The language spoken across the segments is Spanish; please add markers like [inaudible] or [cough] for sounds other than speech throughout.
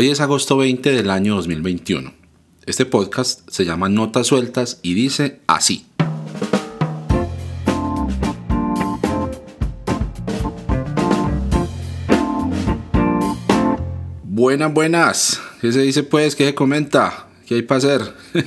Hoy es agosto 20 del año 2021. Este podcast se llama Notas Sueltas y dice así. Buenas, buenas. ¿Qué se dice pues? ¿Qué se comenta? ¿Qué hay para hacer? [laughs]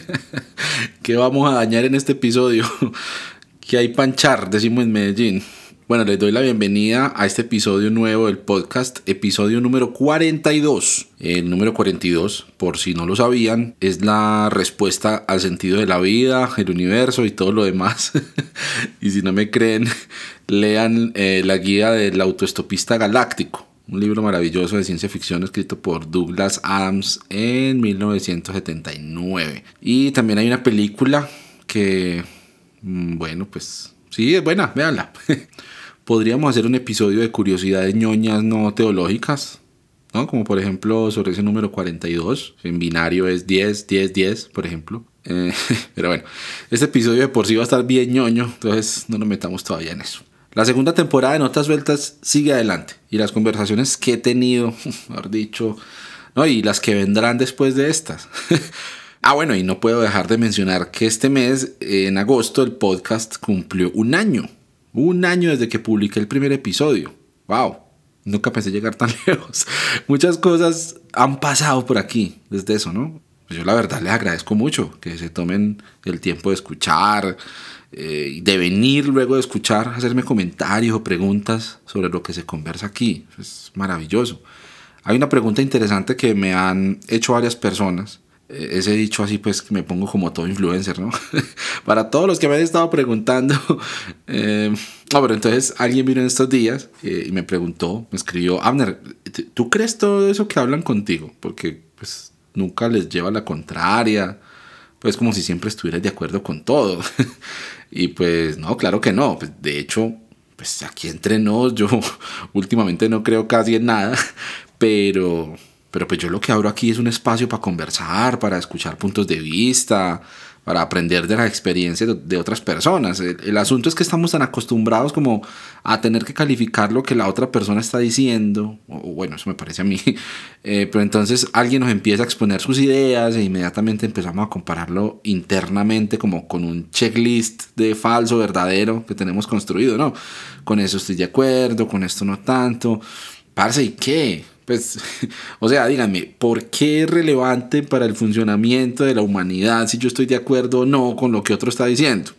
¿Qué vamos a dañar en este episodio? [laughs] ¿Qué hay panchar? Decimos en Medellín. Bueno, les doy la bienvenida a este episodio nuevo del podcast, episodio número 42. El número 42, por si no lo sabían, es la respuesta al sentido de la vida, el universo y todo lo demás. [laughs] y si no me creen, [laughs] lean eh, la guía del autoestopista galáctico, un libro maravilloso de ciencia ficción escrito por Douglas Adams en 1979. Y también hay una película que, mm, bueno, pues sí, es buena, véanla. [laughs] podríamos hacer un episodio de curiosidades ñoñas no teológicas, ¿no? Como por ejemplo sobre ese número 42, en binario es 10, 10, 10, por ejemplo. Eh, [laughs] pero bueno, este episodio de por sí va a estar bien ñoño, entonces no nos metamos todavía en eso. La segunda temporada de Notas Sueltas sigue adelante y las conversaciones que he tenido, [laughs] mejor dicho, ¿no? y las que vendrán después de estas. [laughs] ah, bueno, y no puedo dejar de mencionar que este mes, en agosto, el podcast cumplió un año. Un año desde que publiqué el primer episodio. ¡Wow! Nunca pensé llegar tan [laughs] lejos. Muchas cosas han pasado por aquí desde eso, ¿no? Pues yo la verdad les agradezco mucho que se tomen el tiempo de escuchar, eh, de venir luego de escuchar, hacerme comentarios o preguntas sobre lo que se conversa aquí. Es maravilloso. Hay una pregunta interesante que me han hecho varias personas ese dicho así, pues me pongo como todo influencer, ¿no? [laughs] Para todos los que me han estado preguntando. [laughs] Eh, no, pero entonces alguien vino en estos días eh, y me preguntó, me escribió, Abner, ¿tú crees todo eso que hablan contigo? Porque pues nunca les lleva la contraria. Pues como si siempre estuvieras de acuerdo con todo. [laughs] y pues no, claro que no. Pues, de hecho, pues aquí entre nos, yo últimamente no creo casi en nada. Pero pero pues yo lo que abro aquí es un espacio para conversar, para escuchar puntos de vista, para aprender de las experiencias de, otras personas. El, asunto es que estamos tan acostumbrados como a tener que calificar lo que la otra persona está diciendo, o, bueno, eso me parece a mí, [laughs] eh, pero entonces alguien nos empieza a exponer sus ideas e inmediatamente empezamos a compararlo internamente como con un checklist de falso, verdadero que tenemos construido, ¿no? Con eso estoy de acuerdo, con esto no tanto. Parce, ¿y qué? Pues, [laughs] o sea, díganme, ¿por qué es relevante para el funcionamiento de la humanidad si yo estoy de acuerdo o no con lo que otro está diciendo?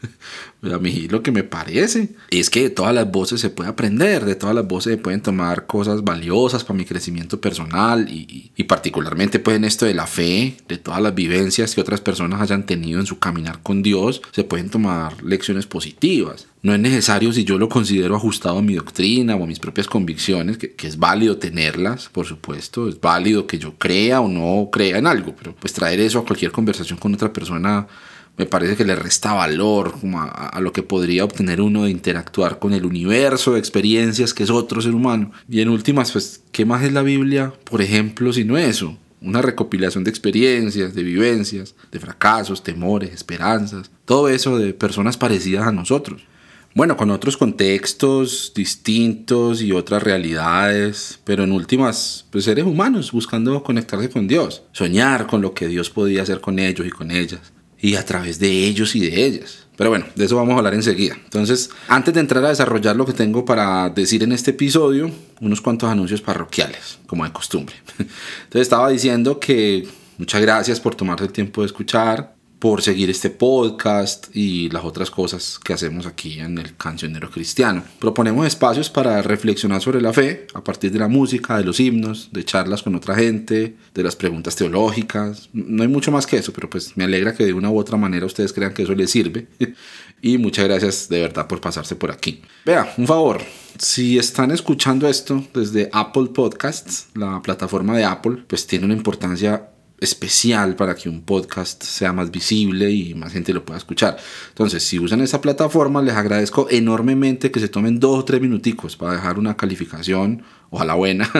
[laughs] A mí lo que me parece es que de todas las voces se puede aprender, de todas las voces se pueden tomar cosas valiosas para mi crecimiento personal y, y, particularmente pues en esto de la fe, de todas las vivencias que otras personas hayan tenido en su caminar con Dios, se pueden tomar lecciones positivas. No es necesario si yo lo considero ajustado a mi doctrina o a mis propias convicciones, que, que, es válido tenerlas, por supuesto, es válido que yo crea o no crea en algo, pero pues traer eso a cualquier conversación con otra persona me parece que le resta valor a, lo que podría obtener uno de interactuar con el universo de experiencias que es otro ser humano. Y en últimas, pues, ¿qué más es la Biblia, por ejemplo, si no eso? Una recopilación de experiencias, de vivencias, de fracasos, temores, esperanzas, todo eso de personas parecidas a nosotros. Bueno, con otros contextos distintos y otras realidades, pero en últimas, pues seres humanos buscando conectarse con Dios, soñar con lo que Dios podía hacer con ellos y con ellas y a través de ellos y de ellas. Pero bueno, de eso vamos a hablar enseguida. Entonces, antes de entrar a desarrollar lo que tengo para decir en este episodio, unos cuantos anuncios parroquiales, como de costumbre. [laughs] Entonces, estaba diciendo que muchas gracias por tomarte el tiempo de escuchar por seguir este podcast y las otras cosas que hacemos aquí en el Cancionero Cristiano. Proponemos espacios para reflexionar sobre la fe a partir de la música, de los himnos, de charlas con otra gente, de las preguntas teológicas. No hay mucho más que eso, pero pues me alegra que de una u otra manera ustedes crean que eso les sirve. [laughs] y muchas gracias de verdad por pasarse por aquí. Vea, un favor, si están escuchando esto desde Apple Podcasts, la plataforma de Apple, pues tiene una importancia especial para que un podcast sea más visible y más gente lo pueda escuchar. Entonces, si usan esa plataforma, les agradezco enormemente que se tomen dos o tres minuticos para dejar una calificación ojalá buena,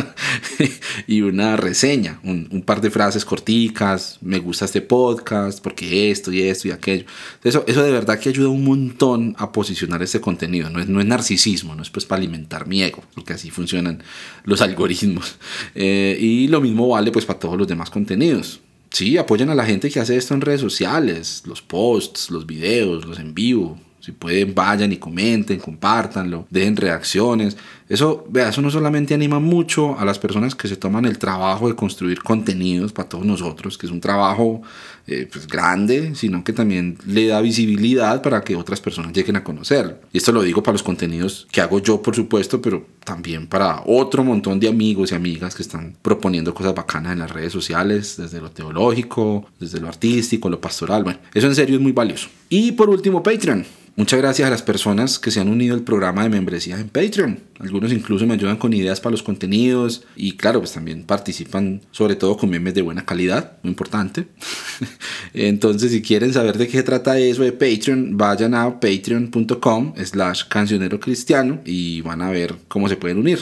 [laughs] y una reseña, un, par de frases corticas, me gusta este podcast, porque esto y esto y aquello. Eso, eso de verdad que ayuda un montón a posicionar este contenido, no es, no es narcisismo, no es pues para alimentar mi ego, porque así funcionan los algoritmos. [laughs] Eh, y lo mismo vale pues para todos los demás contenidos. Sí, apoyan a la gente que hace esto en redes sociales, los posts, los videos, los en vivo, si pueden, vayan y comenten, compártanlo, dejen reacciones. Eso, vea, eso no solamente anima mucho a las personas que se toman el trabajo de construir contenidos para todos nosotros, que es un trabajo eh, pues, grande, sino que también le da visibilidad para que otras personas lleguen a conocer. Y esto lo digo para los contenidos que hago yo, por supuesto, pero también para otro montón de amigos y amigas que están proponiendo cosas bacanas en las redes sociales, desde lo teológico, desde lo artístico, lo pastoral. Bueno, eso en serio es muy valioso. Y por último, Patreon. Muchas gracias a las personas que se han unido al programa de membresía en Patreon. Algunos incluso me ayudan con ideas para los contenidos y claro, pues también participan sobre todo con memes de buena calidad, muy importante. [laughs] [laughs] Entonces, si quieren saber de qué trata eso de Patreon, vayan a patreon.com slash cancionero cristiano y van a ver cómo se pueden unir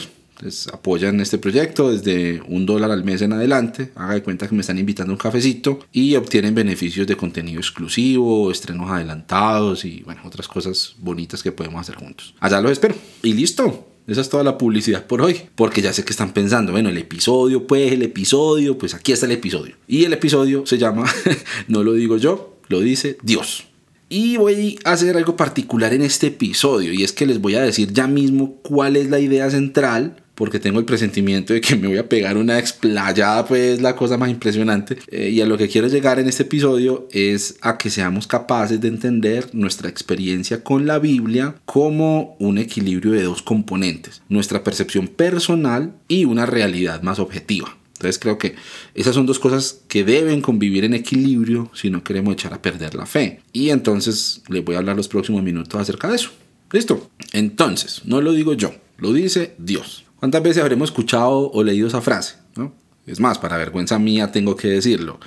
apoyan este proyecto desde un dólar al mes en adelante. Haga de cuenta que me están invitando a un cafecito y obtienen beneficios de contenido exclusivo, estrenos adelantados y bueno, otras cosas bonitas que podemos hacer juntos. Allá los espero. Y listo. Esa es toda la publicidad por hoy. Porque ya sé que están pensando, bueno, el episodio, pues el episodio, pues aquí está el episodio. Y el episodio se llama, [laughs] no lo digo yo, lo dice Dios. Y voy a hacer algo particular en este episodio y es que les voy a decir ya mismo cuál es la idea central porque tengo el presentimiento de que me voy a pegar una explayada, pues la cosa más impresionante. Eh, y a lo que quiero llegar en este episodio es a que seamos capaces de entender nuestra experiencia con la Biblia como un equilibrio de dos componentes, nuestra percepción personal y una realidad más objetiva. Entonces creo que esas son dos cosas que deben convivir en equilibrio si no queremos echar a perder la fe. Y entonces les voy a hablar los próximos minutos acerca de eso. ¿Listo? Entonces, no lo digo yo, lo dice Dios. ¿Cuántas veces habremos escuchado o leído esa frase? ¿no? Es más, para vergüenza mía tengo que decirlo.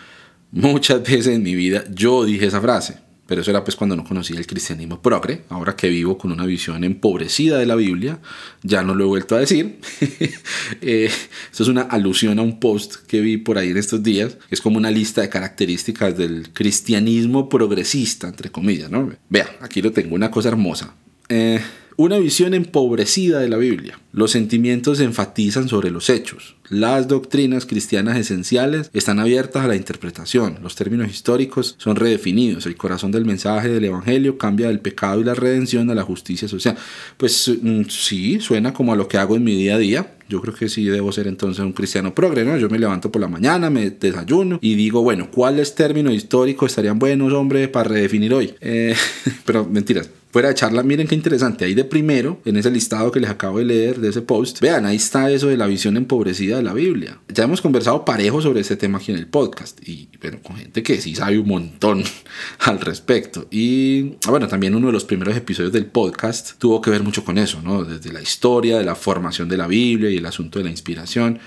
Muchas veces en mi vida yo dije esa frase, pero eso era pues cuando no conocía el cristianismo progre. Ahora que vivo con una visión empobrecida de la Biblia, ya no lo he vuelto a decir. [laughs] eh, esto es una alusión a un post que vi por ahí en estos días, es como una lista de características del cristianismo progresista, entre comillas. ¿no? Vea, aquí lo tengo, una cosa hermosa. Eh, una visión empobrecida de la Biblia. Los sentimientos se enfatizan sobre los hechos. Las doctrinas cristianas esenciales están abiertas a la interpretación. Los términos históricos son redefinidos. El corazón del mensaje del Evangelio cambia del pecado y la redención a la justicia social. Pues mm, sí, suena como a lo que hago en mi día a día. Yo creo que sí debo ser entonces un cristiano progre, ¿no? Yo me levanto por la mañana, me desayuno y digo, bueno, ¿cuáles términos históricos estarían buenos, hombre, para redefinir hoy? Eh, [laughs] pero mentiras fuera de charla, miren qué interesante. Ahí de primero, en ese listado que les acabo de leer de ese post, vean, ahí está eso de la visión empobrecida de la Biblia. Ya hemos conversado parejo sobre este tema aquí en el podcast y bueno, con gente que sí sabe un montón [laughs] al respecto. Y ah, bueno, también uno de los primeros episodios del podcast tuvo que ver mucho con eso, ¿no? Desde la historia, de la formación de la Biblia y el asunto de la inspiración.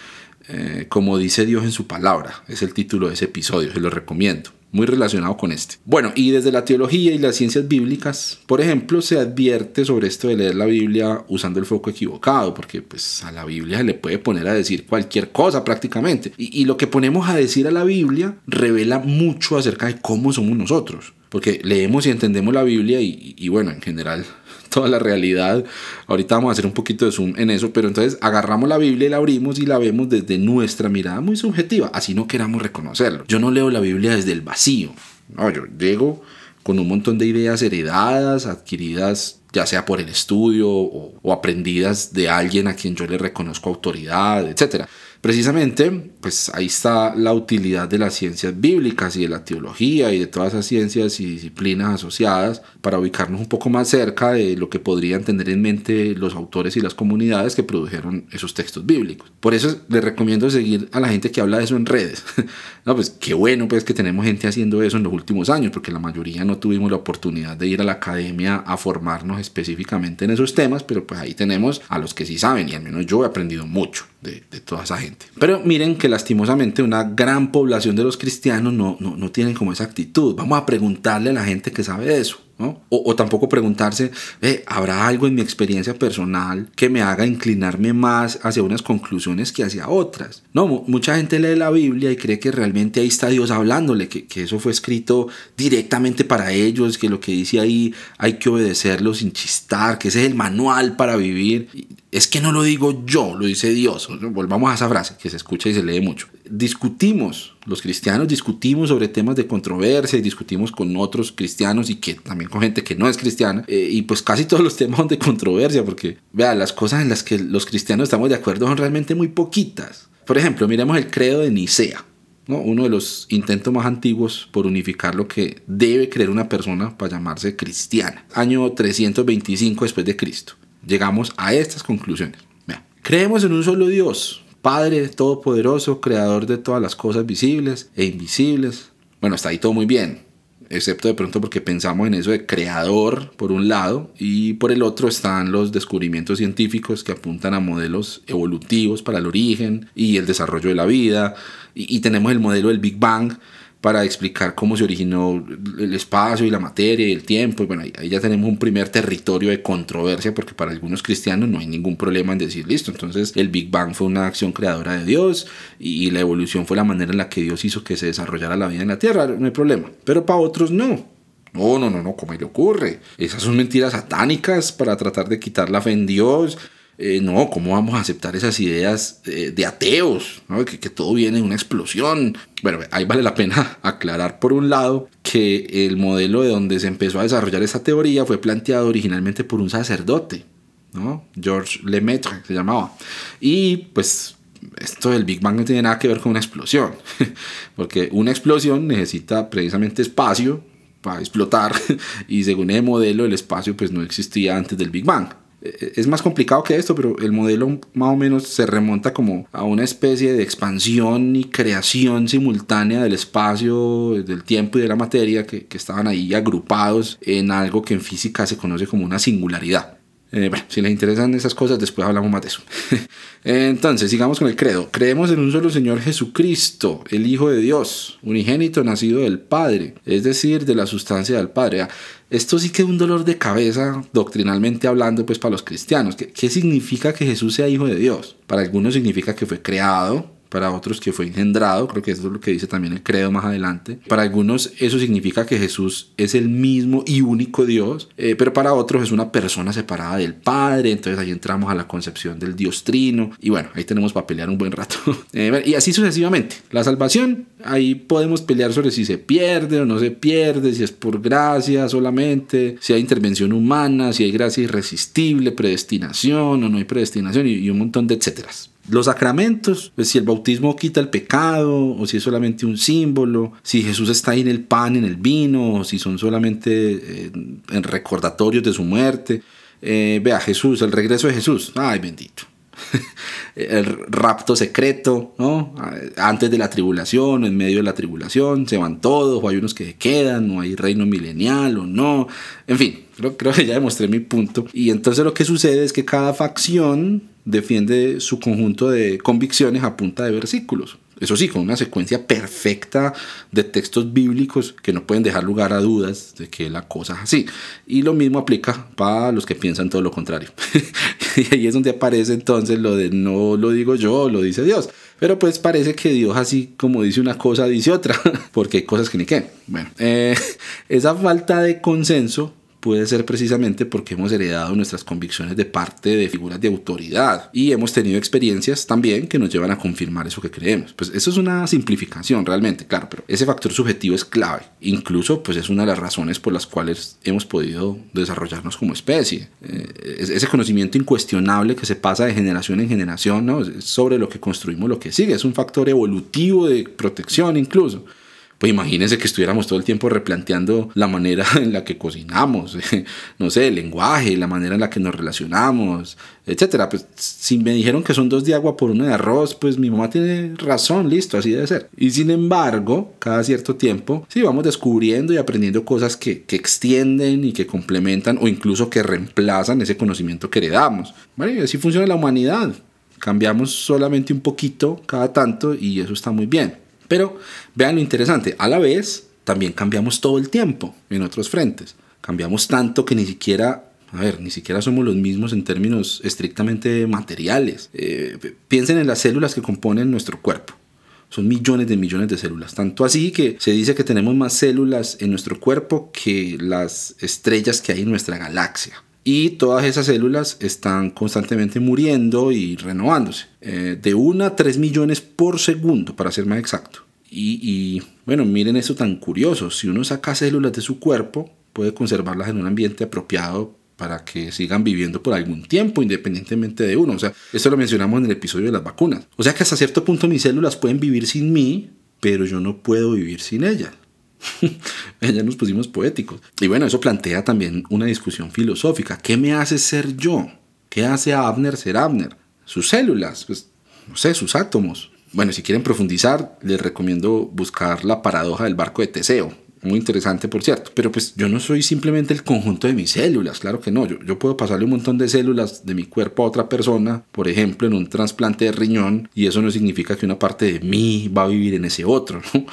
Eh, como dice Dios en su palabra, es el título de ese episodio, se lo recomiendo muy relacionado con este. Bueno, y desde la teología y las ciencias bíblicas, por ejemplo, se advierte sobre esto de leer la Biblia usando el foco equivocado, porque pues a la Biblia se le puede poner a decir cualquier cosa prácticamente. Y, lo que ponemos a decir a la Biblia revela mucho acerca de cómo somos nosotros, porque leemos y entendemos la Biblia y bueno, en general toda la realidad. Ahorita vamos a hacer un poquito de zoom en eso, pero entonces agarramos la Biblia y la abrimos y la vemos desde nuestra mirada muy subjetiva, así no queramos reconocerlo. Yo no leo la Biblia desde el vacío, no, yo llego con un montón de ideas heredadas, adquiridas ya sea por el estudio o, o aprendidas de alguien a quien yo le reconozco autoridad, etcétera. Precisamente, pues ahí está la utilidad de las ciencias bíblicas y de la teología y de todas esas ciencias y disciplinas asociadas para ubicarnos un poco más cerca de lo que podrían tener en mente los autores y las comunidades que produjeron esos textos bíblicos. Por eso les recomiendo seguir a la gente que habla de eso en redes. [laughs] no, pues qué bueno pues que tenemos gente haciendo eso en los últimos años, porque la mayoría no tuvimos la oportunidad de ir a la academia a formarnos específicamente en esos temas, pero pues ahí tenemos a los que sí saben y al menos yo he aprendido mucho de, toda esa gente. Pero miren que lastimosamente una gran población de los cristianos no, no, no tienen como esa actitud. Vamos a preguntarle a la gente que sabe eso. O, tampoco preguntarse, ¿habrá algo en mi experiencia personal que me haga inclinarme más hacia unas conclusiones que hacia otras? No, mucha gente lee la Biblia y cree que realmente ahí está Dios hablándole, que, que eso fue escrito directamente para ellos, que lo que dice ahí hay que obedecerlo sin chistar, que ese es el manual para vivir. Es que no lo digo yo, lo dice Dios. Volvamos a esa frase que se escucha y se lee mucho. Discutimos, los cristianos discutimos sobre temas de controversia y discutimos con otros cristianos y que también con gente que no es cristiana. Eh, y pues casi todos los temas son de controversia porque, vea, las cosas en las que los cristianos estamos de acuerdo son realmente muy poquitas. Por ejemplo, miremos el credo de Nicea. ¿no? uno de los intentos más antiguos por unificar lo que debe creer una persona para llamarse cristiana. Año 325 después de Cristo llegamos a estas conclusiones. Creemos en un solo Dios, Padre Todopoderoso, Creador de todas las cosas visibles e invisibles. Bueno, está ahí todo muy bien, excepto de pronto porque pensamos en eso de creador por un lado y por el otro están los descubrimientos científicos que apuntan a modelos evolutivos para el origen y el desarrollo de la vida y, y tenemos el modelo del Big Bang para explicar cómo se originó el espacio y la materia y el tiempo. Y bueno, ahí, ya tenemos un primer territorio de controversia porque para algunos cristianos no hay ningún problema en decir, listo, entonces el Big Bang fue una acción creadora de Dios y, la evolución fue la manera en la que Dios hizo que se desarrollara la vida en la Tierra, no hay problema. Pero para otros no. No, no, no, no, ¿cómo le ocurre? Esas son mentiras satánicas para tratar de quitar la fe en Dios eh, no, ¿cómo vamos a aceptar esas ideas eh, de ateos? Que, todo viene de una explosión. Bueno, ahí vale la pena [laughs] aclarar por un lado que el modelo de donde se empezó a desarrollar esa teoría fue planteado originalmente por un sacerdote, ¿no? George Lemaitre se llamaba. Y pues esto del Big Bang no tiene nada que ver con una explosión, [laughs] porque una explosión necesita precisamente espacio para explotar [laughs] y según el modelo el espacio pues no existía antes del Big Bang es más complicado que esto, pero el modelo más o menos se remonta como a una especie de expansión y creación simultánea del espacio, del tiempo y de la materia que, que estaban ahí agrupados en algo que en física se conoce como una singularidad. Eh, bueno, si les interesan esas cosas, después hablamos más de eso. [laughs] Entonces, sigamos con el credo. Creemos en un solo Señor Jesucristo, el Hijo de Dios, unigénito nacido del Padre, es decir, de la sustancia del Padre. Esto sí que es un dolor de cabeza, doctrinalmente hablando, pues para los cristianos. ¿Qué, ¿Qué significa que Jesús sea Hijo de Dios? Para algunos significa que fue creado, para otros que fue engendrado, creo que eso es lo que dice también el credo más adelante. Para algunos eso significa que Jesús es el mismo y único Dios, eh, pero para otros es una persona separada del Padre, entonces ahí entramos a la concepción del Dios Trino, y bueno, ahí tenemos para pelear un buen rato. [laughs] Eh, y así sucesivamente. La salvación, ahí podemos pelear sobre si se pierde o no se pierde, si es por gracia solamente, si hay intervención humana, si hay gracia irresistible, predestinación o no hay predestinación y, y un montón de etcéteras. Los sacramentos, pues si el bautismo quita el pecado o si es solamente un símbolo, si Jesús está ahí en el pan, en el vino, o si son solamente eh, en recordatorios de su muerte. Eh, vea, Jesús, el regreso de Jesús, ay bendito. [laughs] el rapto secreto, ¿no? Antes de la tribulación, en medio de la tribulación, se van todos, o hay unos que se quedan, o hay reino milenial, o no. En fin, creo, creo que ya demostré mi punto. Y entonces lo que sucede es que cada facción defiende su conjunto de convicciones a punta de versículos. Eso sí, con una secuencia perfecta de textos bíblicos que no pueden dejar lugar a dudas de que la cosa es así. Y lo mismo aplica para los que piensan todo lo contrario. [laughs] y ahí es donde aparece entonces lo de no lo digo yo, lo dice Dios. Pero pues parece que Dios así como dice una cosa, dice otra, [laughs] porque hay cosas que ni qué. Bueno, eh, [laughs] esa falta de consenso puede ser precisamente porque hemos heredado nuestras convicciones de parte de figuras de autoridad y hemos tenido experiencias también que nos llevan a confirmar eso que creemos. Pues eso es una simplificación realmente, claro, pero ese factor subjetivo es clave. Incluso pues es una de las razones por las cuales hemos podido desarrollarnos como especie. Eh, ese conocimiento incuestionable que se pasa de generación en generación ¿no? sobre lo que construimos lo que sigue. Es un factor evolutivo de protección incluso pues imagínense que estuviéramos todo el tiempo replanteando la manera [laughs] en la que cocinamos, [laughs] no sé, el lenguaje, la manera en la que nos relacionamos, etcétera. Pues si me dijeron que son dos de agua por uno de arroz, pues mi mamá tiene razón, listo, así debe ser. Y sin embargo, cada cierto tiempo, sí, vamos descubriendo y aprendiendo cosas que, que extienden y que complementan o incluso que reemplazan ese conocimiento que heredamos. Bueno, y así funciona la humanidad. Cambiamos solamente un poquito cada tanto y eso está muy bien. Pero vean lo interesante, a la vez también cambiamos todo el tiempo en otros frentes. Cambiamos tanto que ni siquiera a ver, ni siquiera somos los mismos en términos estrictamente materiales. Eh, piensen en las células que componen nuestro cuerpo. Son millones de millones de células. Tanto así que se dice que tenemos más células en nuestro cuerpo que las estrellas que hay en nuestra galaxia. Y todas esas células están constantemente muriendo y renovándose. Eh, de 1 a 3 millones por segundo, para ser más exacto. Y, y bueno, miren eso tan curioso. Si uno saca células de su cuerpo, puede conservarlas en un ambiente apropiado para que sigan viviendo por algún tiempo independientemente de uno. O sea, esto lo mencionamos en el episodio de las vacunas. O sea que hasta cierto punto mis células pueden vivir sin mí, pero yo no puedo vivir sin ellas. [laughs] ya nos pusimos poéticos. Y bueno, eso plantea también una discusión filosófica. ¿Qué me hace ser yo? ¿Qué hace a Abner ser Abner? Sus células, pues, no sé, sus átomos. Bueno, si quieren profundizar, les recomiendo buscar la paradoja del barco de Teseo muy interesante, por cierto. Pero pues yo no soy simplemente el conjunto de mis células, claro que no. Yo, yo puedo pasarle un montón de células de mi cuerpo a otra persona, por ejemplo, en un trasplante de riñón, y eso no significa que una parte de mí va a vivir en ese otro, ¿no?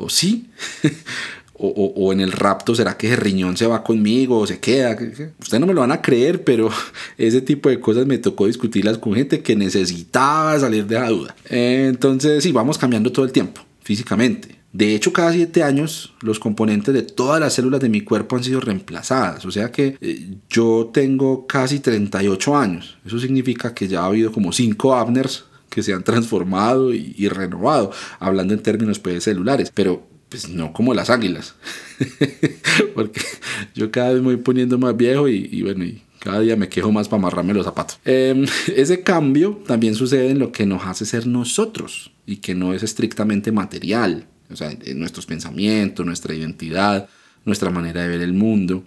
¿O sí? [laughs] o, o, en el rapto, ¿será que ese riñón se va conmigo o se queda? Ustedes no me lo van a creer, pero [laughs] ese tipo de cosas me tocó discutirlas con gente que necesitaba salir de la duda. Entonces, sí, vamos cambiando todo el tiempo, físicamente de hecho, cada 7 años los componentes de todas las células de mi cuerpo han sido reemplazadas. O sea que eh, yo tengo casi 38 años. Eso significa que ya ha habido como 5 Abners que se han transformado y, renovado, hablando en términos pues, celulares. Pero pues no como las águilas. [laughs] Porque yo cada vez me voy poniendo más viejo y, bueno, y cada día me quejo más para amarrarme los zapatos. Em, [laughs] ese cambio también sucede en lo que nos hace ser nosotros y que no es estrictamente material o sea, en nuestros pensamientos, nuestra identidad, nuestra manera de ver el mundo,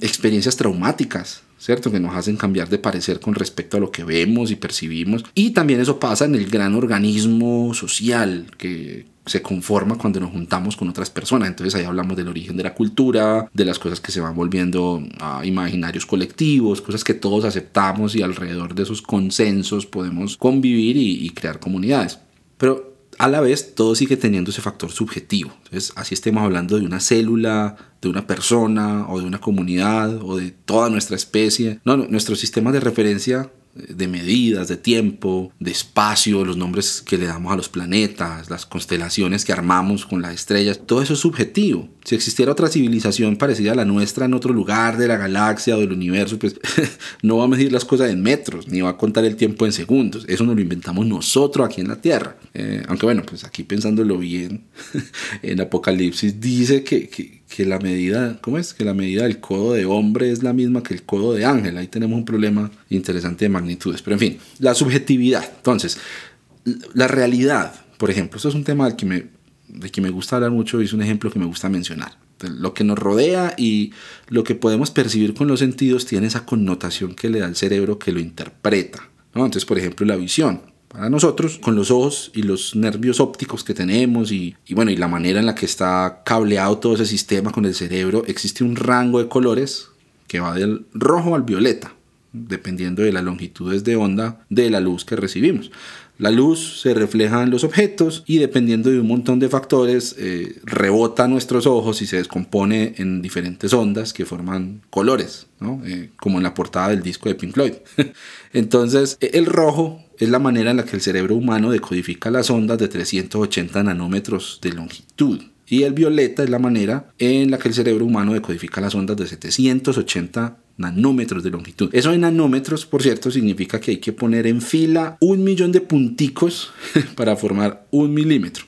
experiencias traumáticas, ¿cierto? Que nos hacen cambiar de parecer con respecto a lo que vemos y percibimos. Y también eso pasa en el gran organismo social que se conforma cuando nos juntamos con otras personas. Entonces ahí hablamos del origen de la cultura, de las cosas que se van volviendo a imaginarios colectivos, cosas que todos aceptamos y alrededor de esos consensos podemos convivir y, y crear comunidades. Pero a la vez todo sigue teniendo ese factor subjetivo. Entonces, así estemos hablando de una célula, de una persona o de una comunidad o de toda nuestra especie. No, no nuestro sistema de referencia de medidas, de tiempo, de espacio, los nombres que le damos a los planetas, las constelaciones que armamos con las estrellas, todo eso es subjetivo. Si existiera otra civilización parecida a la nuestra en otro lugar de la galaxia o del universo, pues [laughs] no va a medir las cosas en metros, ni va a contar el tiempo en segundos. Eso nos lo inventamos nosotros aquí en la Tierra. Eh, aunque bueno, pues aquí pensándolo bien, [laughs] en Apocalipsis dice que, que, que la medida, ¿cómo es? Que la medida del codo de hombre es la misma que el codo de ángel. Ahí tenemos un problema interesante de magnitudes. Pero en fin, la subjetividad. Entonces, la realidad, por ejemplo, esto es un tema del que me, de que me gusta hablar mucho y es un ejemplo que me gusta mencionar. Lo que nos rodea y lo que podemos percibir con los sentidos tiene esa connotación que le da al cerebro que lo interpreta. Entonces, por ejemplo, la visión para nosotros, con los ojos y los nervios ópticos que tenemos y, bueno, y la manera en la que está cableado todo ese sistema con el cerebro, existe un rango de colores que va del rojo al violeta, dependiendo de las longitudes de onda de la luz que recibimos. La luz se refleja en los objetos y dependiendo de un montón de factores eh, rebota a nuestros ojos y se descompone en diferentes ondas que forman colores, eh, como en la portada del disco de Pink Floyd. [laughs] Entonces el rojo es la manera en la que el cerebro humano decodifica las ondas de 380 nanómetros de longitud. Y el violeta es la manera en la que el cerebro humano decodifica las ondas de 780 nanómetros de longitud. Eso en nanómetros, por cierto, significa que hay que poner en fila un millón de punticos [laughs] para formar un milímetro.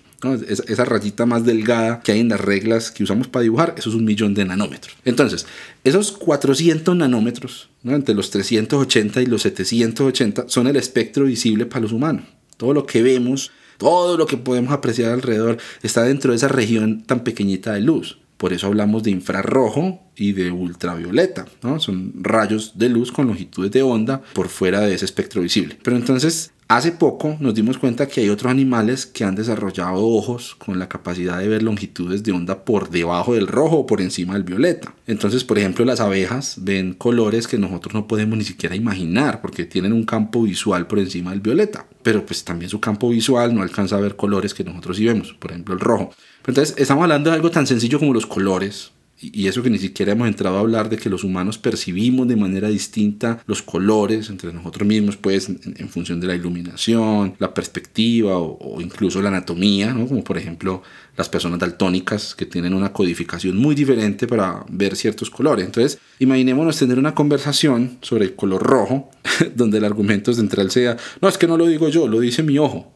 Esa, rayita más delgada que hay en las reglas que usamos para dibujar, eso es un millón de nanómetros. Entonces, esos 400 nanómetros, entre los 380 y los 780, son el espectro visible para los humanos. Todo lo que vemos, todo lo que podemos apreciar alrededor, está dentro de esa región tan pequeñita de luz. Por eso hablamos de infrarrojo y de ultravioleta, ¿no? Son rayos de luz con longitudes de onda por fuera de ese espectro visible. Pero entonces Hace poco nos dimos cuenta que hay otros animales que han desarrollado ojos con la capacidad de ver longitudes de onda por debajo del rojo o por encima del violeta. Entonces, por ejemplo, las abejas ven colores que nosotros no podemos ni siquiera imaginar porque tienen un campo visual por encima del violeta. Pero pues también su campo visual no alcanza a ver colores que nosotros sí vemos, por ejemplo el rojo. entonces, estamos hablando de algo tan sencillo como los colores Y eso que ni siquiera hemos entrado a hablar de que los humanos percibimos de manera distinta los colores entre nosotros mismos, pues en, función de la iluminación, la perspectiva o, incluso la anatomía, ¿no? como por ejemplo las personas daltónicas que tienen una codificación muy diferente para ver ciertos colores. Entonces, imaginémonos tener una conversación sobre el color rojo, [laughs] donde el argumento central sea, no, es que no lo digo yo, lo dice mi ojo.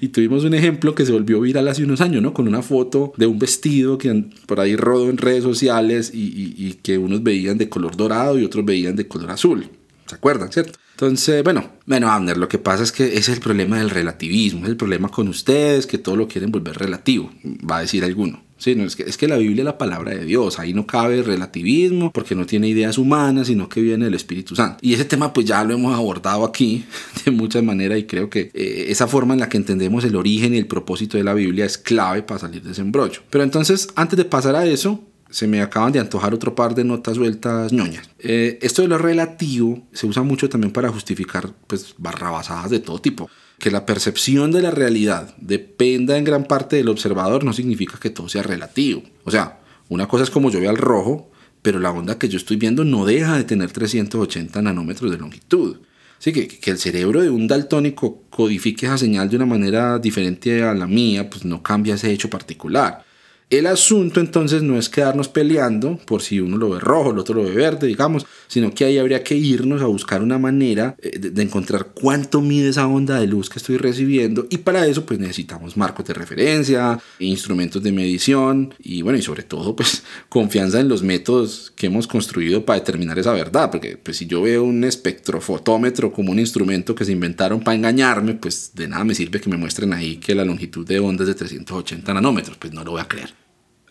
y tuvimos un ejemplo que se volvió viral hace unos años, ¿no? Con una foto de un vestido que por ahí rodó en redes sociales y, y que unos veían de color dorado y otros veían de color azul. ¿Se acuerdan, cierto? Entonces, bueno, bueno, Abner, lo que pasa es que ese es el problema del relativismo, es el problema con ustedes, que todo lo quieren volver relativo, va a decir alguno. Sí, no, es, que, es que la Biblia es la palabra de Dios, ahí no cabe relativismo porque no tiene ideas humanas, sino que viene del Espíritu Santo. Y ese tema pues ya lo hemos abordado aquí [laughs] de muchas maneras y creo que eh, esa forma en la que entendemos el origen y el propósito de la Biblia es clave para salir de ese embrollo. Pero entonces, antes de pasar a eso, se me acaban de antojar otro par de notas sueltas ñoñas. Eh, esto de lo relativo se usa mucho también para justificar pues, barrabasadas de todo tipo. Que la percepción de la realidad dependa en gran parte del observador no significa que todo sea relativo. O sea, una cosa es como yo veo al rojo, pero la onda que yo estoy viendo no deja de tener 380 nanómetros de longitud. Así que, que el cerebro de un daltónico codifique esa señal de una manera diferente a la mía, pues no cambia ese hecho particular. El asunto entonces no es quedarnos peleando por si uno lo ve rojo, el otro lo ve verde, digamos, sino que ahí habría que irnos a buscar una manera eh, de, encontrar cuánto mide esa onda de luz que estoy recibiendo. Y para eso pues necesitamos marcos de referencia, instrumentos de medición y bueno y sobre todo pues [laughs] confianza en los métodos que hemos construido para determinar esa verdad, porque pues si yo veo un espectrofotómetro como un instrumento que se inventaron para engañarme, pues de nada me sirve que me muestren ahí que la longitud de onda es de 380 nanómetros, pues no lo voy a creer.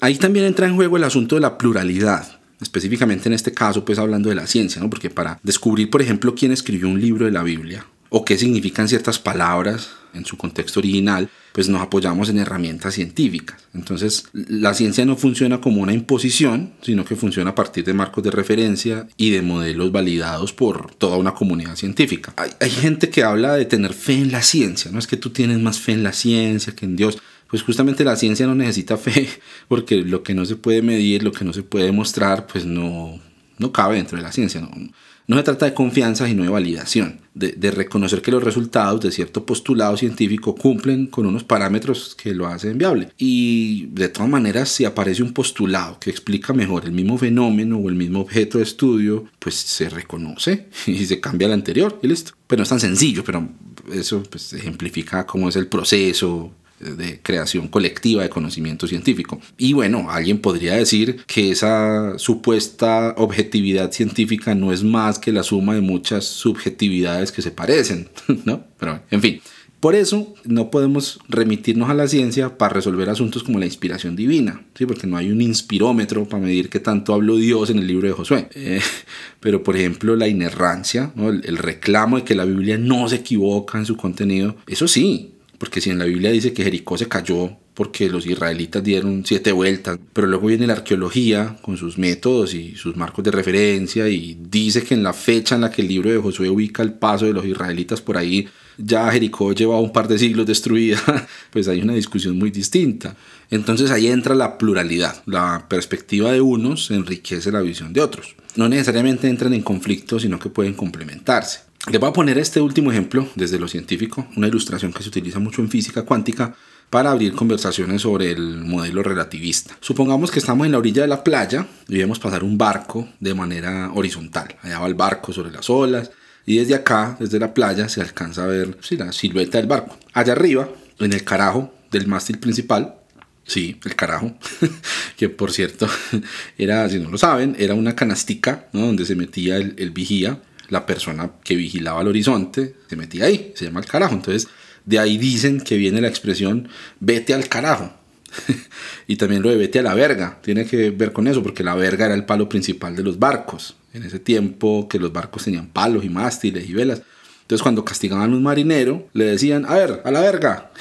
Ahí también entra en juego el asunto de la pluralidad, específicamente en este caso, pues hablando de la ciencia, ¿no? Porque para descubrir, por ejemplo, quién escribió un libro de la Biblia o qué significan ciertas palabras en su contexto original, pues nos apoyamos en herramientas científicas. Entonces, la ciencia no funciona como una imposición, sino que funciona a partir de marcos de referencia y de modelos validados por toda una comunidad científica. Hay, hay gente que habla de tener fe en la ciencia, no es que tú tienes más fe en la ciencia que en Dios pues justamente la ciencia no necesita [laughs] fe, porque lo que no se puede medir, lo que no se puede demostrar, pues no, no cabe dentro de la ciencia. No, no se trata de confianza, sino de validación, de, de, reconocer que los resultados de cierto postulado científico cumplen con unos parámetros que lo hacen viable. Y de todas maneras, si aparece un postulado que explica mejor el mismo fenómeno o el mismo objeto de estudio, pues se reconoce [laughs] y se cambia el anterior y listo. Pero no es tan sencillo, pero eso pues, ejemplifica cómo es el proceso, de creación colectiva de conocimiento científico. Y bueno, alguien podría decir que esa supuesta objetividad científica no es más que la suma de muchas subjetividades que se parecen, [laughs] ¿no? Pero en fin. Por eso no podemos remitirnos a la ciencia para resolver asuntos como la inspiración divina, ¿sí? porque no hay un inspirómetro para medir qué tanto habló Dios en el libro de Josué. Eh, pero por ejemplo la inerrancia, el, el reclamo de que la Biblia no se equivoca en su contenido, eso sí, porque si en la Biblia dice que Jericó se cayó porque los israelitas dieron siete vueltas, pero luego viene la arqueología con sus métodos y sus marcos de referencia y dice que en la fecha en la que el libro de Josué ubica el paso de los israelitas por ahí, ya Jericó llevaba un par de siglos destruida, [laughs] pues hay una discusión muy distinta. Entonces ahí entra la pluralidad, la perspectiva de unos enriquece la visión de otros. No necesariamente entran en conflicto, sino que pueden complementarse. Les voy a poner este último ejemplo desde lo científico, una ilustración que se utiliza mucho en física cuántica para abrir conversaciones sobre el modelo relativista. Supongamos que estamos en la orilla de la playa y vemos pasar un barco de manera horizontal. Allá va el barco sobre las olas y desde acá, desde la playa, se alcanza a ver la silueta del barco. Allá arriba, en el carajo del mástil principal, Sí, el carajo. [laughs] que por cierto, [laughs] era, si no lo saben, era una canastica donde se metía el, el vigía la persona que vigilaba el horizonte se metía ahí, se llama el carajo. Entonces, de ahí dicen que viene la expresión vete al carajo. [laughs] y también lo de vete a la verga, tiene que ver con eso, porque la verga era el palo principal de los barcos. En ese tiempo que los barcos tenían palos y mástiles y velas. Entonces cuando castigaban a un marinero, le decían, a ver, a la verga.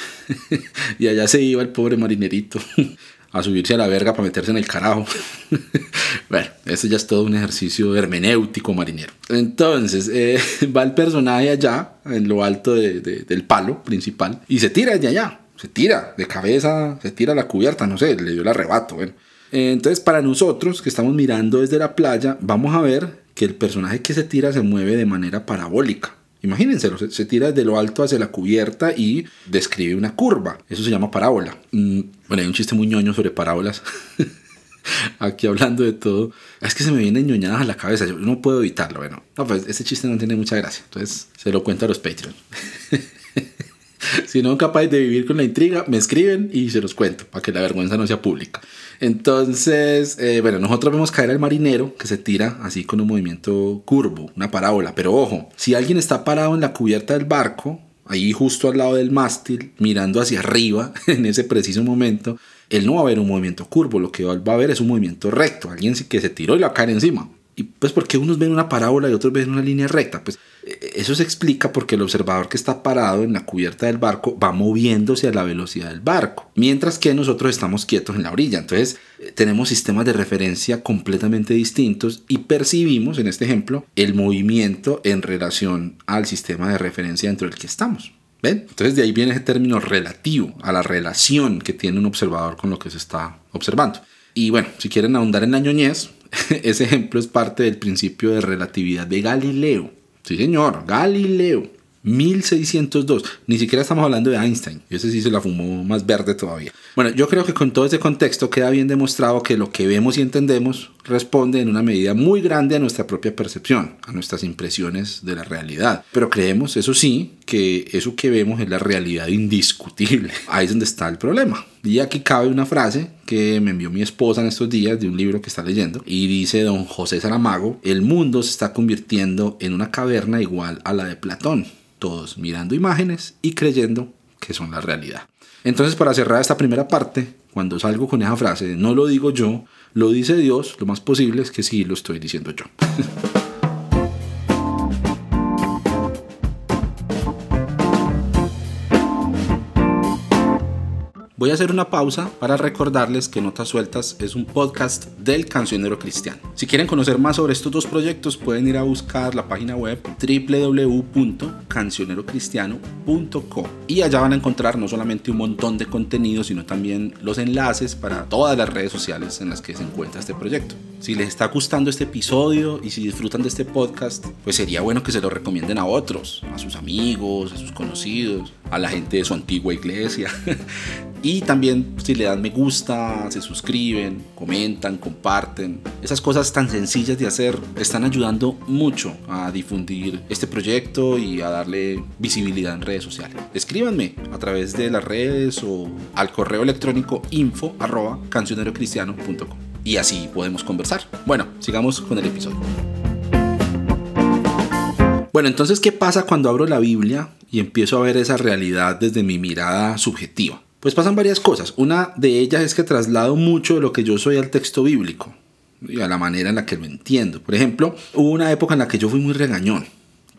[laughs] y allá se iba el pobre marinerito [laughs] a subirse a la verga para meterse en el carajo. [laughs] bueno, eso ya es todo un ejercicio hermenéutico marinero. Entonces, eh, [laughs] va el personaje allá, en lo alto del palo principal, y se tira de allá. Se tira de cabeza, se tira a la cubierta, no sé, le dio el arrebato. Bueno. Entonces, para nosotros que estamos mirando desde la playa, vamos a ver que el personaje que se tira se mueve de manera parabólica. Imagínense, se tira desde lo alto hacia la cubierta y describe una curva. Eso se llama parábola. Mm, bueno, hay un chiste muy ñoño sobre parábolas. [laughs] Aquí hablando de todo. Es que se me vienen ñoñadas a la cabeza. Yo no puedo evitarlo. Bueno, no, pues ese chiste no tiene mucha gracia. Entonces se lo cuento a los Patreons. [laughs] si no capaz de vivir con la intriga, me escriben y se los cuento para que la vergüenza no sea pública. Entonces, eh, bueno, nosotros vemos caer al marinero que se tira así con un movimiento curvo, una parábola. Pero ojo, si alguien está parado en la cubierta del barco, ahí justo al lado del mástil, mirando hacia arriba [laughs] en ese preciso momento, él no va a ver un movimiento curvo, lo que va a ver es un movimiento recto, alguien que se tiró y lo cae encima. Y pues porque unos ven una parábola y otros ven una línea recta, pues e, eso se explica porque el observador que está parado en la cubierta del barco va moviéndose a la velocidad del barco, mientras que nosotros estamos quietos en la orilla. Entonces eh, tenemos sistemas de referencia completamente distintos y percibimos en este ejemplo el movimiento en relación al sistema de referencia dentro del que estamos. ¿Ven? Entonces de ahí viene ese término relativo a la relación que tiene un observador con lo que se está observando. Y bueno, si quieren ahondar en la ñoñez, [laughs] Ese ejemplo es parte del principio de relatividad de Galileo. Sí, señor, Galileo. 1602. Ni siquiera estamos hablando de Einstein. Ese sí se la fumó más verde todavía. Bueno, yo creo que con todo este contexto queda bien demostrado que lo que vemos y entendemos responde en una medida muy grande a nuestra propia percepción, a nuestras impresiones de la realidad. Pero creemos, eso sí, que eso que vemos es la realidad indiscutible. [laughs] Ahí es donde está el problema. Y aquí cabe una frase que me envió mi esposa en estos días de un libro que está leyendo y dice don José Saramago, el mundo se está convirtiendo en una caverna igual a la de Platón todos mirando imágenes y creyendo que son la realidad. Entonces, para cerrar esta primera parte, cuando salgo con esa frase, no lo digo yo, lo dice Dios, lo más posible es que sí lo estoy diciendo yo. [laughs] Voy a hacer una pausa para recordarles que Notas Sueltas es un podcast del cancionero cristiano. Si quieren conocer más sobre estos dos proyectos pueden ir a buscar la página web www.cancionerocristiano.com y allá van a encontrar no solamente un montón de contenido sino también los enlaces para todas las redes sociales en las que se encuentra este proyecto. Si les está gustando este episodio y si disfrutan de este podcast, pues sería bueno que se lo recomienden a otros, a sus amigos, a sus conocidos, a la gente de su antigua iglesia. [laughs] Y también si le dan me gusta, se suscriben, comentan, comparten. Esas cosas tan sencillas de hacer están ayudando mucho a difundir este proyecto y a darle visibilidad en redes sociales. Escríbanme a través de las redes o al correo electrónico info y así podemos conversar. Bueno, sigamos con el episodio. Bueno, entonces, ¿qué pasa cuando abro la Biblia y empiezo a ver esa realidad desde mi mirada subjetiva? Pues pasan varias cosas. Una de ellas es que traslado mucho de lo que yo soy al texto bíblico y a la manera en la que lo entiendo. Por ejemplo, hubo una época en la que yo fui muy regañón.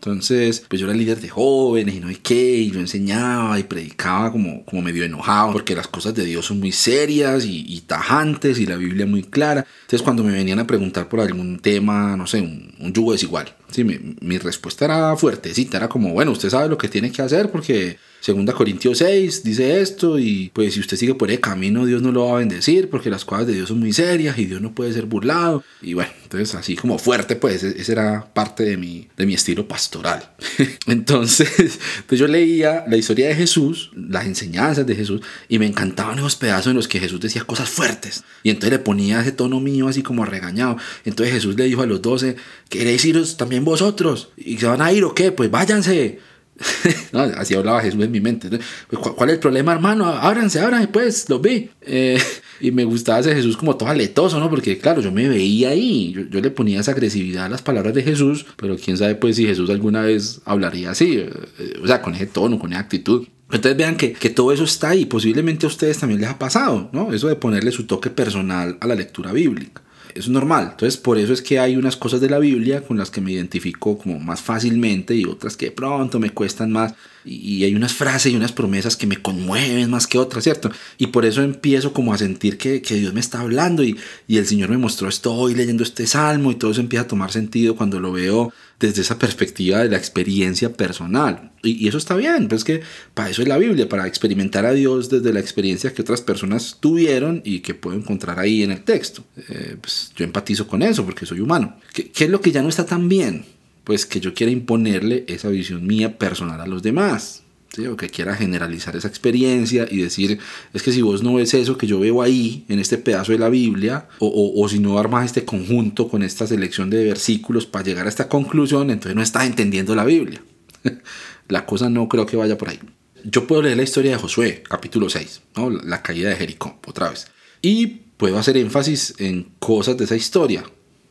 Entonces, pues yo era líder de jóvenes y no hay qué, y yo enseñaba y predicaba como, como medio enojado, porque las cosas de Dios son muy serias y, tajantes y la Biblia muy clara. Entonces, cuando me venían a preguntar por algún tema, no sé, un, un yugo desigual, sí, mi, mi respuesta era fuertecita, era como, bueno, usted sabe lo que tiene que hacer porque Segunda Corintios 6 dice esto y pues si usted sigue por el camino Dios no lo va a bendecir porque las cosas de Dios son muy serias y Dios no puede ser burlado. Y bueno, entonces así como fuerte pues e-, ese era parte de mi, de mi estilo pastoral. [laughs] entonces pues yo leía la historia de Jesús, las enseñanzas de Jesús y me encantaban esos pedazos en los que Jesús decía cosas fuertes. Y entonces le ponía ese tono mío así como regañado. Entonces Jesús le dijo a los doce, ¿queréis iros también vosotros? ¿Y se van a ir o qué? Pues váyanse. [laughs] así hablaba Jesús en mi mente. Pues, ¿Cuál es el problema, hermano? Ábranse, ábranse, pues, lo vi. Eh, [laughs] y me gustaba ese Jesús como todo aletoso, ¿no? Porque, claro, yo me veía ahí. Yo, le ponía esa agresividad a las palabras de Jesús, pero quién sabe, pues, si Jesús alguna vez hablaría así. Eh, o sea, con ese tono, con esa actitud. Entonces vean que, que, todo eso está ahí. Posiblemente a ustedes también les ha pasado, ¿no? Eso de ponerle su toque personal a la lectura bíblica es normal. Entonces, por eso es que hay unas cosas de la Biblia con las que me identifico como más fácilmente y otras que de pronto me cuestan más. Y hay unas frases y unas promesas que me conmueven más que otras, ¿cierto? Y por eso empiezo como a sentir que, que Dios me está hablando y, y, el Señor me mostró esto hoy leyendo este salmo y todo eso empieza a tomar sentido cuando lo veo desde esa perspectiva de la experiencia personal. Y, y eso está bien, pues que para eso es la Biblia, para experimentar a Dios desde la experiencia que otras personas tuvieron y que puedo encontrar ahí en el texto. Eh, pues yo empatizo con eso porque soy humano. ¿Qué, ¿Qué es lo que ya no está tan bien? Pues que yo quiera imponerle esa visión mía personal a los demás. ¿sí? O que quiera generalizar esa experiencia y decir, es que si vos no ves eso que yo veo ahí, en este pedazo de la Biblia, o, o, o si no armas este conjunto con esta selección de versículos para llegar a esta conclusión, entonces no estás entendiendo la Biblia. [laughs] la cosa no creo que vaya por ahí. Yo puedo leer la historia de Josué, capítulo 6, ¿no? la caída de Jericó, otra vez. Y puedo hacer énfasis en cosas de esa historia,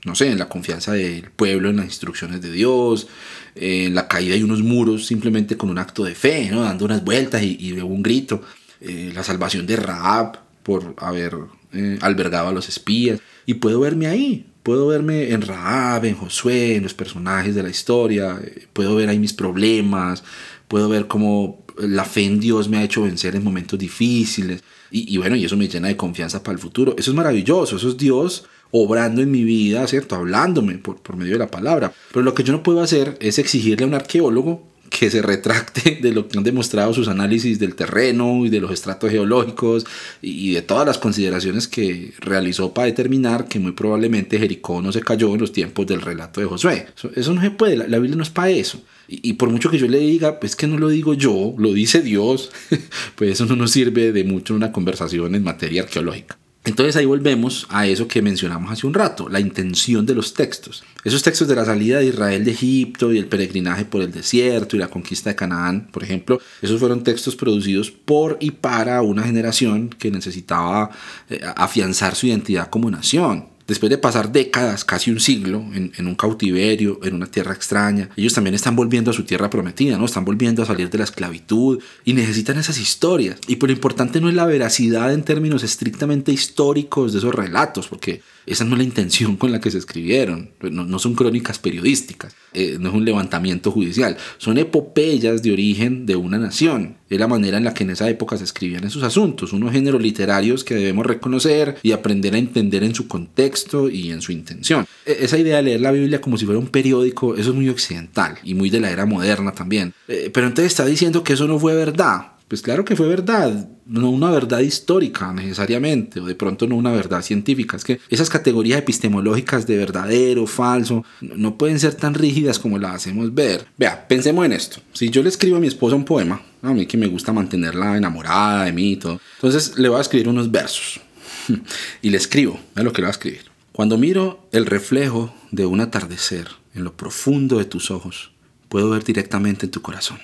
no sé, en la confianza del pueblo, en las instrucciones de Dios, en la caída de unos muros simplemente con un acto de fe, ¿no? dando unas vueltas y, y un grito, eh, la salvación de Raab por haber eh, albergado a los espías. Y puedo verme ahí, puedo verme en Raab, en Josué, en los personajes de la historia, eh, puedo ver ahí mis problemas, puedo ver cómo la fe en Dios me ha hecho vencer en momentos difíciles. Y, y bueno, y eso me llena de confianza para el futuro. Eso es maravilloso, eso es Dios obrando en mi vida, ¿cierto? Hablándome por, por medio de la palabra. Pero lo que yo no puedo hacer es exigirle a un arqueólogo que se retracte [laughs] de lo que han demostrado sus análisis del terreno y de los estratos geológicos y de todas las consideraciones que realizó para determinar que muy probablemente Jericó no se cayó en los tiempos del relato de Josué. Eso, no se puede, la, la Biblia no es para eso. Y, y, por mucho que yo le diga, pues que no lo digo yo, lo dice Dios, [laughs] pues eso no nos sirve de mucho en una conversación en materia arqueológica. Entonces ahí volvemos a eso que mencionamos hace un rato, la intención de los textos. Esos textos de la salida de Israel de Egipto y el peregrinaje por el desierto y la conquista de Canaán, por ejemplo, esos fueron textos producidos por y para una generación que necesitaba eh, afianzar su identidad como nación después de pasar décadas, casi un siglo, en, un cautiverio, en una tierra extraña, ellos también están volviendo a su tierra prometida, ¿no? Están volviendo a salir de la esclavitud y necesitan esas historias. Y por lo importante no es la veracidad en términos estrictamente históricos de esos relatos, porque esa no es la intención con la que se escribieron. No, no son crónicas periodísticas, eh, no es un levantamiento judicial. Son epopeyas de origen de una nación. Es la manera en la que en esa época se escribían esos asuntos. Unos géneros literarios que debemos reconocer y aprender a entender en su contexto y en su intención. E, esa idea de leer la Biblia como si fuera un periódico, eso es muy occidental y muy de la era moderna también. Eh, pero entonces está diciendo que eso no fue verdad. Pues claro que fue verdad, no una verdad histórica necesariamente, o de pronto no una verdad científica. Es que esas categorías epistemológicas de verdadero, falso, no pueden ser tan rígidas como las hacemos ver. Vea, pensemos en esto. Si yo le escribo a mi esposa un poema, a mí que me gusta mantenerla enamorada de mí y todo, entonces le voy a escribir unos versos. [laughs] y le escribo, es lo que le voy a escribir. Cuando miro el reflejo de un atardecer en lo profundo de tus ojos, puedo ver directamente en tu corazón.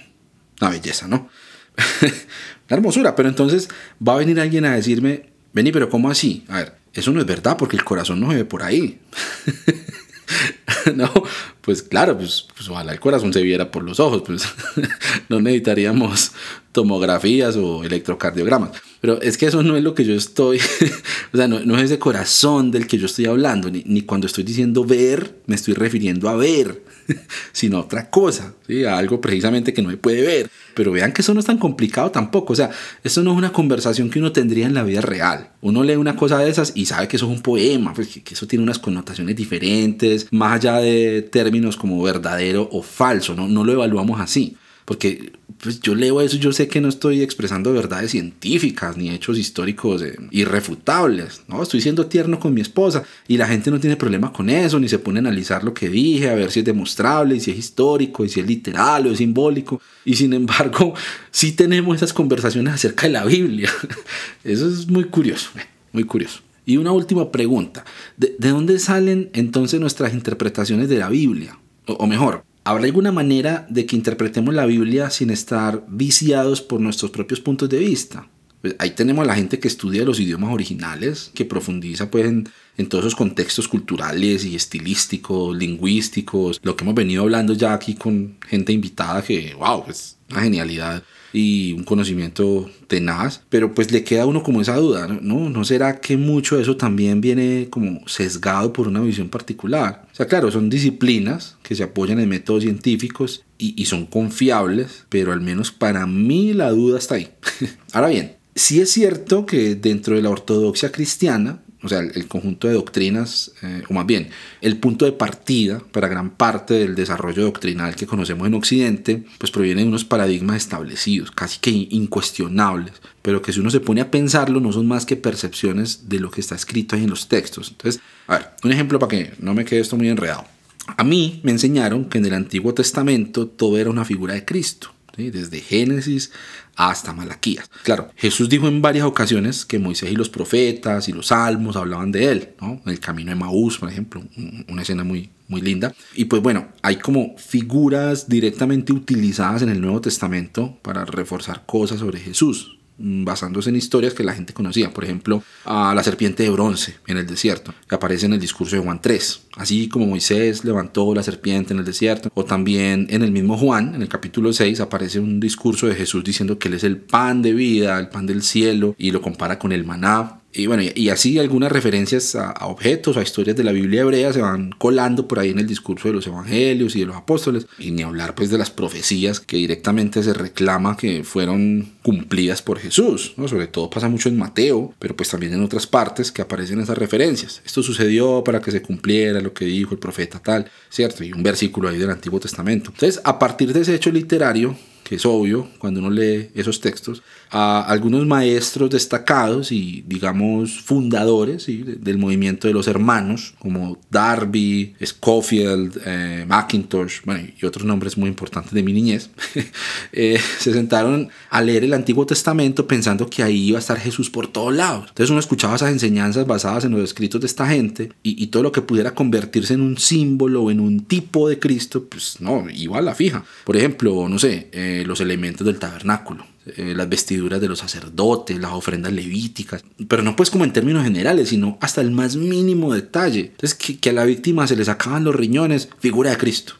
Una belleza, ¿no? [laughs] la hermosura, pero entonces va a venir alguien a decirme, vení, pero ¿cómo así? A ver, eso no es verdad porque el corazón no se ve por ahí. [laughs] [laughs] no, pues claro, pues, pues, ojalá el corazón se viera por los ojos, pues [laughs] no necesitaríamos tomografías o electrocardiogramas. Pero es que eso no es lo que yo estoy, [laughs] o sea, no, no, es ese corazón del que yo estoy hablando, ni, ni cuando estoy diciendo ver, me estoy refiriendo a ver, sino a otra cosa, ¿sí? a algo precisamente que no se puede ver. Pero vean que eso no es tan complicado tampoco, o sea, eso no es una conversación que uno tendría en la vida real. Uno lee una cosa de esas y sabe que eso es un poema, pues, que, que eso tiene unas connotaciones diferentes, más allá de términos como verdadero o falso, no, no lo evaluamos así. Porque pues yo leo eso, yo sé que no estoy expresando verdades científicas ni hechos históricos eh, irrefutables, ¿no? Estoy siendo tierno con mi esposa y la gente no tiene problema con eso, ni se pone a analizar lo que dije, a ver si es demostrable, y si es histórico, y si es literal o es simbólico. Y sin embargo, sí tenemos esas conversaciones acerca de la Biblia. [laughs] Eso es muy curioso, eh, muy curioso. Y una última pregunta, ¿de, de dónde salen entonces nuestras interpretaciones de la Biblia? O, mejor, ¿Habrá alguna manera de que interpretemos la Biblia sin estar viciados por nuestros propios puntos de vista? Pues ahí tenemos a la gente que estudia los idiomas originales, que profundiza pues, en, en, todos esos contextos culturales y estilísticos, lingüísticos, lo que hemos venido hablando ya aquí con gente invitada que, wow, pues una genialidad y un conocimiento tenaz, pero pues le queda a uno como esa duda, ¿no? ¿No será que mucho de eso también viene como sesgado por una visión particular? O sea, claro, son disciplinas que se apoyan en métodos científicos y, y son confiables, pero al menos para mí la duda está ahí. [laughs] Ahora bien, sí es cierto que dentro de la ortodoxia cristiana, o sea, el, conjunto de doctrinas, eh, o más bien, el punto de partida para gran parte del desarrollo doctrinal que conocemos en Occidente, pues proviene de unos paradigmas establecidos, casi que incuestionables, pero que si uno se pone a pensarlo no son más que percepciones de lo que está escrito ahí en los textos. Entonces, a ver, un ejemplo para que no me quede esto muy enredado. A mí me enseñaron que en el Antiguo Testamento todo era una figura de Cristo desde Génesis hasta Malaquías. Claro, Jesús dijo en varias ocasiones que Moisés y los profetas y los salmos hablaban de él, ¿no? En el camino de Maús, por ejemplo, una escena muy, muy linda. Y pues bueno, hay como figuras directamente utilizadas en el Nuevo Testamento para reforzar cosas sobre Jesús. Mm, basándose en historias que la gente conocía. Por ejemplo, a la serpiente de bronce en el desierto, que aparece en el discurso de Juan 3. Así como Moisés levantó la serpiente en el desierto. O también en el mismo Juan, en el capítulo 6, aparece un discurso de Jesús diciendo que Él es el pan de vida, el pan del cielo, y lo compara con el maná. Y bueno, y así algunas referencias a, objetos, a historias de la Biblia hebrea se van colando por ahí en el discurso de los evangelios y de los apóstoles. Y ni hablar pues de las profecías que directamente se reclama que fueron cumplidas por Jesús. ¿no? Sobre todo pasa mucho en Mateo, pero pues también en otras partes que aparecen esas referencias. Esto sucedió para que se cumpliera lo que dijo el profeta tal, ¿cierto? Y un versículo ahí del Antiguo Testamento. Entonces, a partir de ese hecho literario, que es obvio cuando uno lee esos textos, a algunos maestros destacados y, digamos, fundadores del movimiento de los hermanos, como Darby, Schofield, eh, Mackintosh, bueno, y otros nombres muy importantes de mi niñez, [laughs] eh, se sentaron a leer el Antiguo Testamento pensando que ahí iba a estar Jesús por todos lados. Entonces uno escuchaba esas enseñanzas basadas en los escritos de esta gente y, y todo lo que pudiera convertirse en un símbolo o en un tipo de Cristo, pues no, iba a la fija. Por ejemplo, no sé, eh, los elementos del tabernáculo, eh, las vestiduras de los sacerdotes, las ofrendas levíticas, pero no pues como en términos generales, sino hasta el más mínimo detalle. Entonces, que, a la víctima se le sacaban los riñones, figura de Cristo.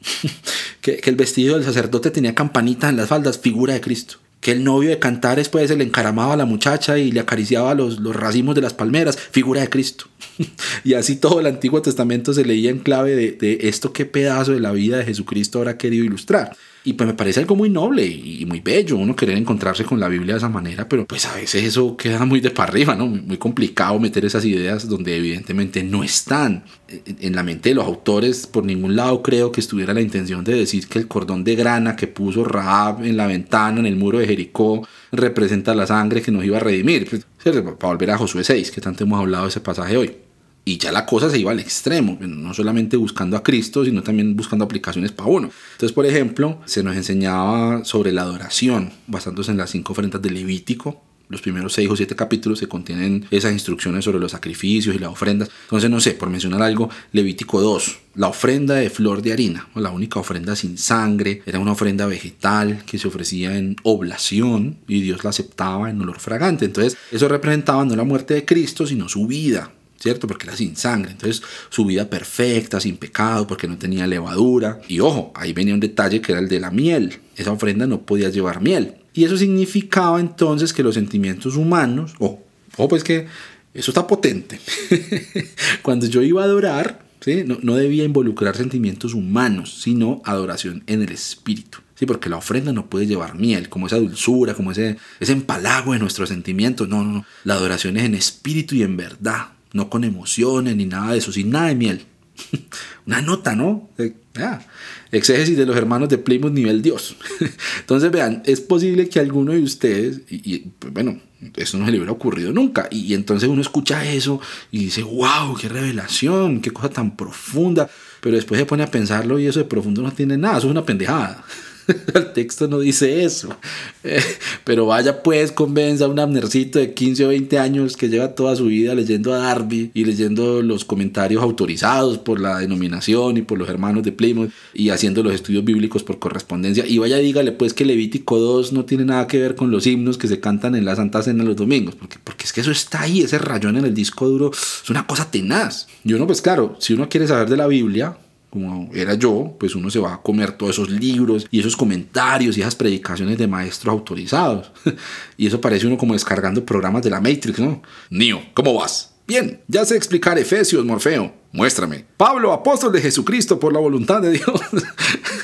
[laughs] que, el vestido del sacerdote tenía campanitas en las faldas, figura de Cristo que el novio de Cantares pues se le encaramaba a la muchacha y le acariciaba los, los racimos de las palmeras, figura de Cristo. [laughs] y así todo el Antiguo Testamento se leía en clave de, de esto qué pedazo de la vida de Jesucristo ahora querido ilustrar. Y pues me parece algo muy noble y muy bello uno querer encontrarse con la Biblia de esa manera, pero pues a veces eso queda muy de para arriba, ¿no? Muy complicado meter esas ideas donde evidentemente no están en la mente de los autores. Por ningún lado creo que estuviera la intención de decir que el cordón de grana que puso Rahab en la ventana, en el muro de Jericó, representa la sangre que nos iba a redimir. Pues, para volver a Josué 6, que tanto hemos hablado de ese pasaje hoy. Y ya la cosa se iba al extremo, no solamente buscando a Cristo, sino también buscando aplicaciones para uno. Entonces, por ejemplo, se nos enseñaba sobre la adoración, basándose en las cinco ofrendas de Levítico. Los primeros seis o siete capítulos se contienen esas instrucciones sobre los sacrificios y las ofrendas. Entonces, no sé, por mencionar algo, Levítico 2, la ofrenda de flor de harina, la única ofrenda sin sangre, era una ofrenda vegetal que se ofrecía en oblación y Dios la aceptaba en olor fragante. Entonces, eso representaba no la muerte de Cristo, sino su vida, ¿cierto? Porque era sin sangre. Entonces, su vida perfecta, sin pecado, porque no tenía levadura. Y ojo, ahí venía un detalle que era el de la miel. Esa ofrenda no podía llevar miel. Y eso significaba entonces que los sentimientos humanos, ojo, ojo pues que eso está potente. [laughs] Cuando yo iba a adorar, ¿sí? no, no debía involucrar sentimientos humanos, sino adoración en el espíritu. Sí, porque la ofrenda no puede llevar miel, como esa dulzura, como ese, ese empalago de nuestros sentimientos. No, no, no. La adoración es en espíritu y en verdad no con emociones ni nada de eso, sin nada de miel. [laughs] Una nota, ¿no? exégesis de los hermanos de Plymouth nivel Dios. [laughs] Entonces, vean, es posible que alguno de ustedes, y, pues, bueno, eso no se le hubiera ocurrido nunca, y, entonces uno escucha eso y dice, wow, qué revelación, qué cosa tan profunda, pero después se pone a pensarlo y eso de profundo no tiene nada, eso es una pendejada. [laughs] [laughs] el texto no dice eso. Eh, pero vaya pues, convenza a un amnercito de 15 o 20 años que lleva toda su vida leyendo a Darby y leyendo los comentarios autorizados por la denominación y por los hermanos de Plymouth y haciendo los estudios bíblicos por correspondencia. Y vaya dígale pues que Levítico 2 no tiene nada que ver con los himnos que se cantan en la Santa Cena los domingos. Porque, porque es que eso está ahí, ese rayón en el disco duro, es una cosa tenaz. Y uno pues claro, si uno quiere saber de la Biblia, como era yo, pues uno se va a comer todos esos libros y esos comentarios y esas predicaciones de maestros autorizados. [laughs] y eso parece uno como descargando programas de la Matrix, ¿no? Nio, ¿cómo vas? Bien, ya sé explicar Efesios, Morfeo. Muéstrame. Pablo, apóstol de Jesucristo por la voluntad de Dios.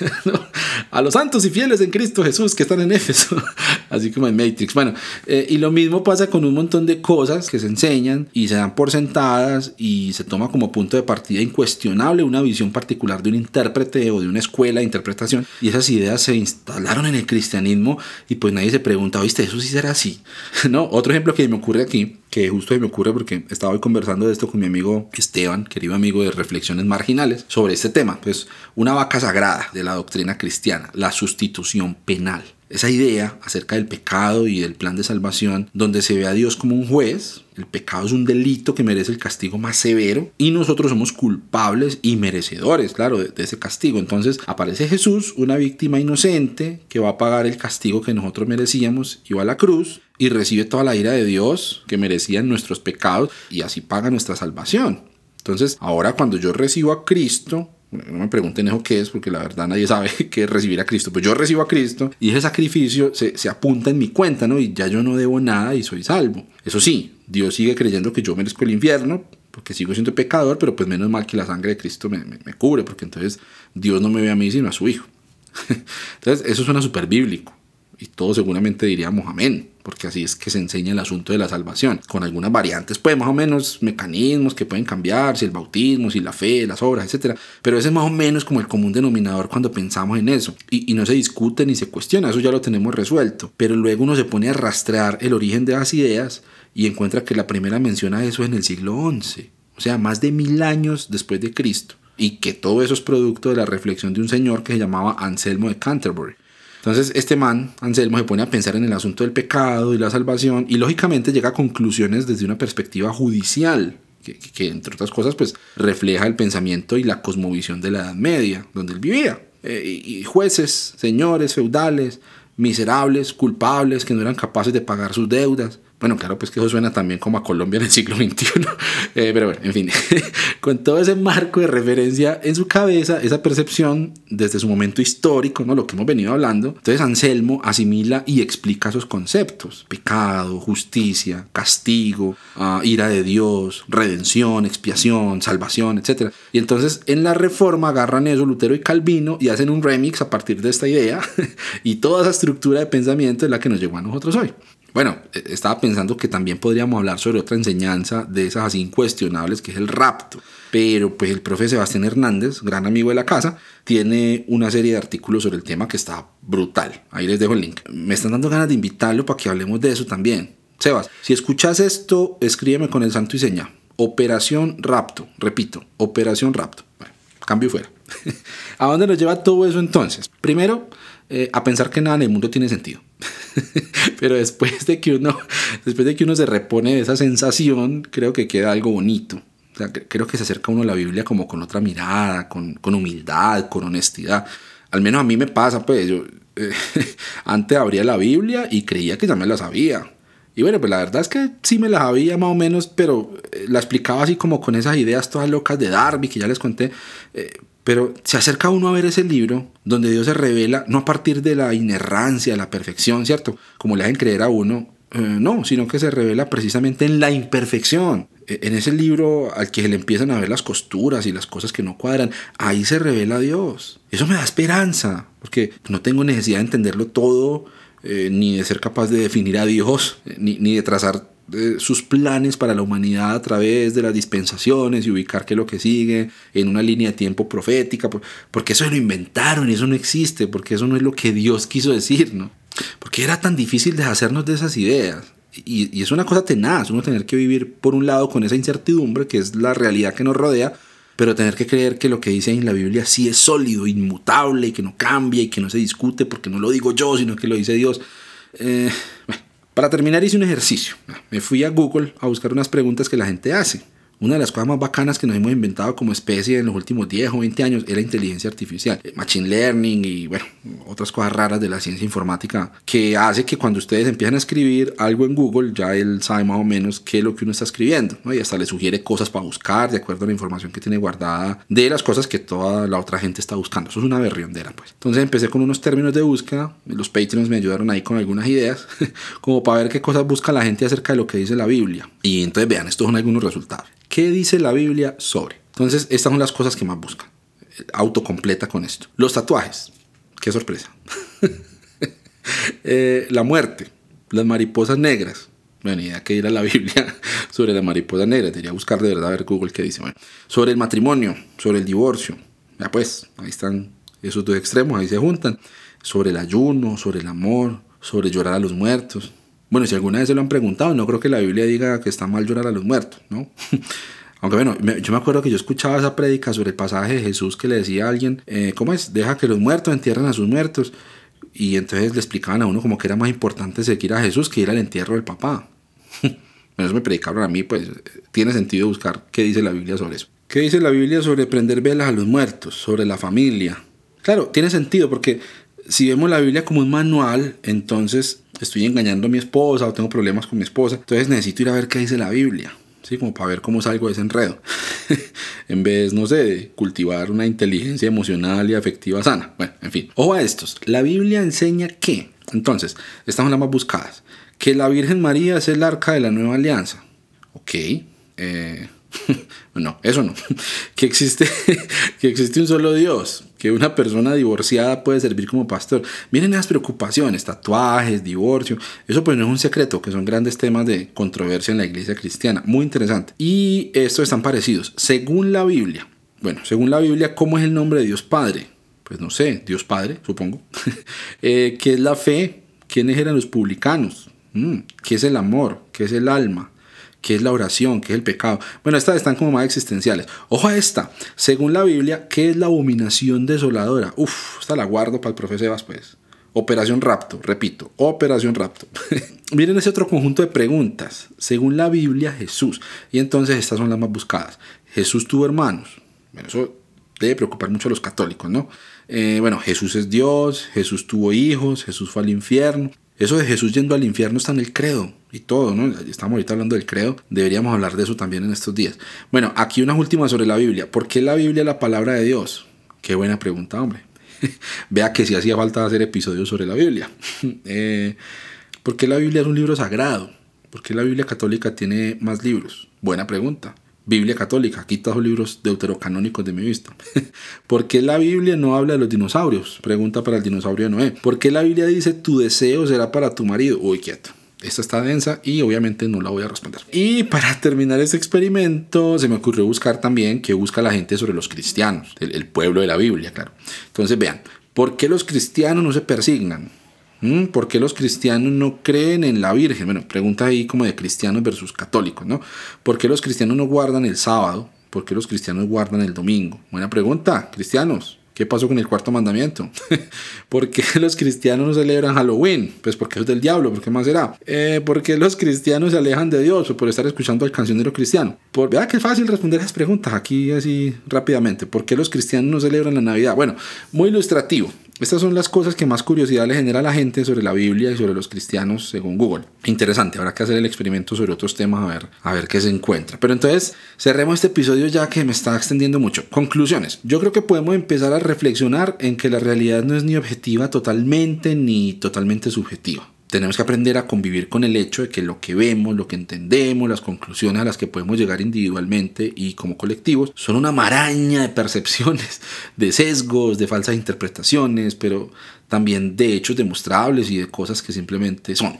[laughs] a los santos y fieles en Cristo Jesús que están en Éfeso, [laughs] así como en Matrix. Bueno, eh, y lo mismo pasa con un montón de cosas que se enseñan y se dan por sentadas y se toma como punto de partida incuestionable una visión particular de un intérprete o de una escuela de interpretación y esas ideas se instalaron en el cristianismo y pues nadie se pregunta, ¿viste? ¿Eso sí será así? [laughs] ¿No? Otro ejemplo que me ocurre aquí, que justo se me ocurre porque estaba hoy conversando de esto con mi amigo Esteban, querido amigo de Reflexiones Marginales, sobre este tema, pues una vaca sagrada de la doctrina cristiana, la sustitución penal. Esa idea acerca del pecado y del plan de salvación, donde se ve a Dios como un juez, el pecado es un delito que merece el castigo más severo y nosotros somos culpables y merecedores, claro, de, ese castigo. Entonces aparece Jesús, una víctima inocente que va a pagar el castigo que nosotros merecíamos y va a la cruz y recibe toda la ira de Dios que merecían nuestros pecados y así paga nuestra salvación. Entonces, ahora cuando yo recibo a Cristo, no me pregunten eso qué es, porque la verdad nadie sabe [laughs] qué es recibir a Cristo. Pues yo recibo a Cristo y ese sacrificio se, se, apunta en mi cuenta, ¿no? Y ya yo no debo nada y soy salvo. Eso sí, Dios sigue creyendo que yo merezco el infierno, porque sigo siendo pecador, pero pues menos mal que la sangre de Cristo me, me, me cubre, porque entonces Dios no me ve a mí sino a su Hijo. [laughs] entonces, eso suena súper bíblico. Y todos seguramente diríamos amén, porque así es que se enseña el asunto de la salvación, con algunas variantes, pues más o menos mecanismos que pueden cambiar, si el bautismo, si la fe, las obras, etc. Pero ese es más o menos como el común denominador cuando pensamos en eso. Y, no se discute ni se cuestiona, eso ya lo tenemos resuelto. Pero luego uno se pone a rastrear el origen de las ideas y encuentra que la primera mención a eso es en el siglo XI, o sea, más de mil años después de Cristo. Y que todo eso es producto de la reflexión de un señor que se llamaba Anselmo de Canterbury. Entonces este man, Anselmo, se pone a pensar en el asunto del pecado y la salvación y lógicamente llega a conclusiones desde una perspectiva judicial, que, entre otras cosas pues refleja el pensamiento y la cosmovisión de la Edad Media, donde él vivía. Eh, y jueces, señores, feudales, miserables, culpables, que no eran capaces de pagar sus deudas, bueno, claro, pues que eso suena también como a Colombia en el siglo XXI. [laughs] Eh, pero bueno, en fin, [laughs] con todo ese marco de referencia en su cabeza, esa percepción desde su momento histórico, ¿no? lo que hemos venido hablando, entonces Anselmo asimila y explica esos conceptos. Pecado, justicia, castigo, uh, ira de Dios, redención, expiación, salvación, etc. Y entonces en la reforma agarran eso Lutero y Calvino y hacen un remix a partir de esta idea [laughs] y toda esa estructura de pensamiento es la que nos llegó a nosotros hoy. Bueno, e, estaba pensando que también podríamos hablar sobre otra enseñanza de esas así incuestionables, que es el rapto. Pero pues el profe Sebastián Hernández, gran amigo de la casa, tiene una serie de artículos sobre el tema que está brutal. Ahí les dejo el link. Me están dando ganas de invitarlo para que hablemos de eso también. Sebas, si escuchas esto, escríbeme con el santo y seña. Operación Rapto. Repito, Operación Rapto. Bueno, cambio fuera. [laughs] ¿A dónde nos lleva todo eso entonces? Primero, eh, a pensar que nada en el mundo tiene sentido. [laughs] Pero después de, que uno, después de que uno se repone de esa sensación, creo que queda algo bonito. Creo que se acerca uno a la Biblia como con otra mirada, con, con humildad, con honestidad. Al menos a mí me pasa, pues yo eh, [laughs] antes abría la Biblia y creía que ya me la sabía. Y bueno, pues la verdad es que sí me la sabía más o menos, pero eh, la explicaba así como con esas ideas todas locas de Darby que ya les conté. Eh, pero se acerca uno a ver ese libro donde Dios se revela no a partir de la inerrancia, la perfección, ¿cierto? Como le hacen creer a uno, eh, no, sino que se revela precisamente en la imperfección. E, en ese libro al que se le empiezan a ver las costuras y las cosas que no cuadran, ahí se revela Dios. Eso me da esperanza, porque no tengo necesidad de entenderlo todo, eh, ni de ser capaz de definir a Dios, eh, ni, ni de trazar sus planes para la humanidad a través de las dispensaciones y ubicar que lo que sigue en una línea de tiempo profética, porque eso lo inventaron y eso no existe, porque eso no es lo que Dios quiso decir, ¿no? Porque era tan difícil deshacernos de esas ideas. Y, es una cosa tenaz, uno tener que vivir por un lado con esa incertidumbre, que es la realidad que nos rodea, pero tener que creer que lo que dice en la Biblia sí es sólido, inmutable, y que no cambia y que no se discute porque no lo digo yo, sino que lo dice Dios. Eh, bueno, para terminar hice un ejercicio. Me fui a Google a buscar unas preguntas que la gente hace. Una de las cosas más bacanas que nos hemos inventado como especie en los últimos 10 o 20 años es la inteligencia artificial, eh, machine learning y bueno, otras cosas raras de la ciencia informática que hace que cuando ustedes empiezan a escribir algo en Google, ya él sabe más o menos qué es lo que uno está escribiendo, ¿no? Y hasta le sugiere cosas para buscar de acuerdo a la información que tiene guardada de las cosas que toda la otra gente está buscando. Eso es una berriondera, pues. Entonces empecé con unos términos de búsqueda, los Patreons me ayudaron ahí con algunas ideas, [laughs] como para ver qué cosas busca la gente acerca de lo que dice la Biblia. Y entonces vean, estos son algunos resultados. ¿Qué dice la Biblia sobre? Entonces, estas son las cosas que más buscan. Autocompleta con esto. Los tatuajes. Qué sorpresa. [laughs] Eh, la muerte. Las mariposas negras. Bueno, idea que ir a la Biblia [laughs] sobre la mariposa negra. Debería buscar de verdad a ver Google qué dice. Bueno, sobre el matrimonio, sobre el divorcio. Ya pues, ahí están esos dos extremos, ahí se juntan. Sobre el ayuno, sobre el amor, sobre llorar a los muertos. Bueno, si alguna vez se lo han preguntado, no creo que la Biblia diga que está mal llorar a los muertos, ¿no? [laughs] Aunque bueno, yo me acuerdo que yo escuchaba esa prédica sobre el pasaje de Jesús que le decía a alguien, eh, ¿cómo es? Deja que los muertos entierren a sus muertos. Y entonces le explicaban a uno como que era más importante seguir a Jesús que ir al entierro del papá. [laughs] eso me predicaron a mí, pues tiene sentido buscar qué dice la Biblia sobre eso. ¿Qué dice la Biblia sobre prender velas a los muertos? Sobre la familia. Claro, tiene sentido porque si vemos la Biblia como un manual, entonces estoy engañando a mi esposa o tengo problemas con mi esposa, entonces necesito ir a ver qué dice la Biblia. ¿Sí? Como para ver cómo salgo de ese enredo. [laughs] en vez, no sé, de cultivar una inteligencia emocional y afectiva sana. Bueno, en fin. Ojo a estos. La Biblia enseña que, entonces, estas son las más buscadas, que la Virgen María es el arca de la nueva alianza. Ok. Eh, [laughs] no, eso no. [laughs] Que existe, que existe un solo Dios, que una persona divorciada puede servir como pastor. Miren esas preocupaciones, tatuajes, divorcio. Eso pues no es un secreto, que son grandes temas de controversia en la iglesia cristiana. Muy interesante. Y estos están parecidos. Según la Biblia, bueno, según la Biblia, ¿cómo es el nombre de Dios Padre? Pues no sé, Dios Padre, supongo. [laughs] eh, ¿Qué es la fe? ¿Quiénes eran los publicanos? Mm, ¿Qué es el amor? ¿Qué es el alma? Qué es la oración, qué es el pecado. Bueno, estas están como más existenciales. Ojo a esta. Según la Biblia, ¿qué es la abominación desoladora? Uf, esta la guardo para el profe Sebas, pues. Operación Rapto, repito, Operación Rapto. [laughs] Miren ese otro conjunto de preguntas. Según la Biblia, Jesús. Y entonces estas son las más buscadas. Jesús tuvo hermanos. Bueno, eso debe preocupar mucho a los católicos, ¿no? Eh, bueno, Jesús es Dios, Jesús tuvo hijos, Jesús fue al infierno. Eso de Jesús yendo al infierno está en el credo y todo, ¿no? Estamos ahorita hablando del credo, deberíamos hablar de eso también en estos días. Bueno, aquí unas últimas sobre la Biblia. ¿Por qué la Biblia es la palabra de Dios? Qué buena pregunta, hombre. [laughs] Vea que si hacía falta hacer episodios sobre la Biblia. [laughs] eh, ¿Por qué la Biblia es un libro sagrado? ¿Por qué la Biblia católica tiene más libros? Buena pregunta. Biblia católica, quita los libros deuterocanónicos de mi vista. [laughs] ¿Por qué la Biblia no habla de los dinosaurios? Pregunta para el dinosaurio de Noé. ¿Por qué la Biblia dice tu deseo será para tu marido? Uy, quieto. Esta está densa y obviamente no la voy a responder. Y para terminar este experimento, se me ocurrió buscar también qué busca la gente sobre los cristianos, el, el pueblo de la Biblia, claro. Entonces vean, ¿por qué los cristianos no se persignan? ¿Mm? ¿Por qué los cristianos no creen en la Virgen? Bueno, pregunta ahí como de cristianos versus católicos, ¿no? ¿Por qué los cristianos no guardan el sábado? ¿Por qué los cristianos guardan el domingo? Buena pregunta, cristianos. ¿Qué pasó con el cuarto mandamiento? [laughs] ¿Por qué los cristianos no celebran Halloween? Pues porque es del diablo, ¿por qué más será? Eh, ¿Por qué los cristianos se alejan de Dios por estar escuchando al cancionero cristiano? Por, vea que es fácil responder esas preguntas aquí así rápidamente. ¿Por qué los cristianos no celebran la Navidad? Bueno, muy ilustrativo. Estas son las cosas que más curiosidad le genera a la gente sobre la Biblia y sobre los cristianos según Google. Interesante, habrá que hacer el experimento sobre otros temas a ver, a ver qué se encuentra. Pero entonces cerremos este episodio ya que me está extendiendo mucho. Conclusiones. Yo creo que podemos empezar a reflexionar en que la realidad no es ni objetiva totalmente ni totalmente subjetiva tenemos que aprender a convivir con el hecho de que lo que vemos, lo que entendemos, las conclusiones a las que podemos llegar individualmente y como colectivos son una maraña de percepciones, de sesgos, de falsas interpretaciones, pero también de hechos demostrables y de cosas que simplemente son.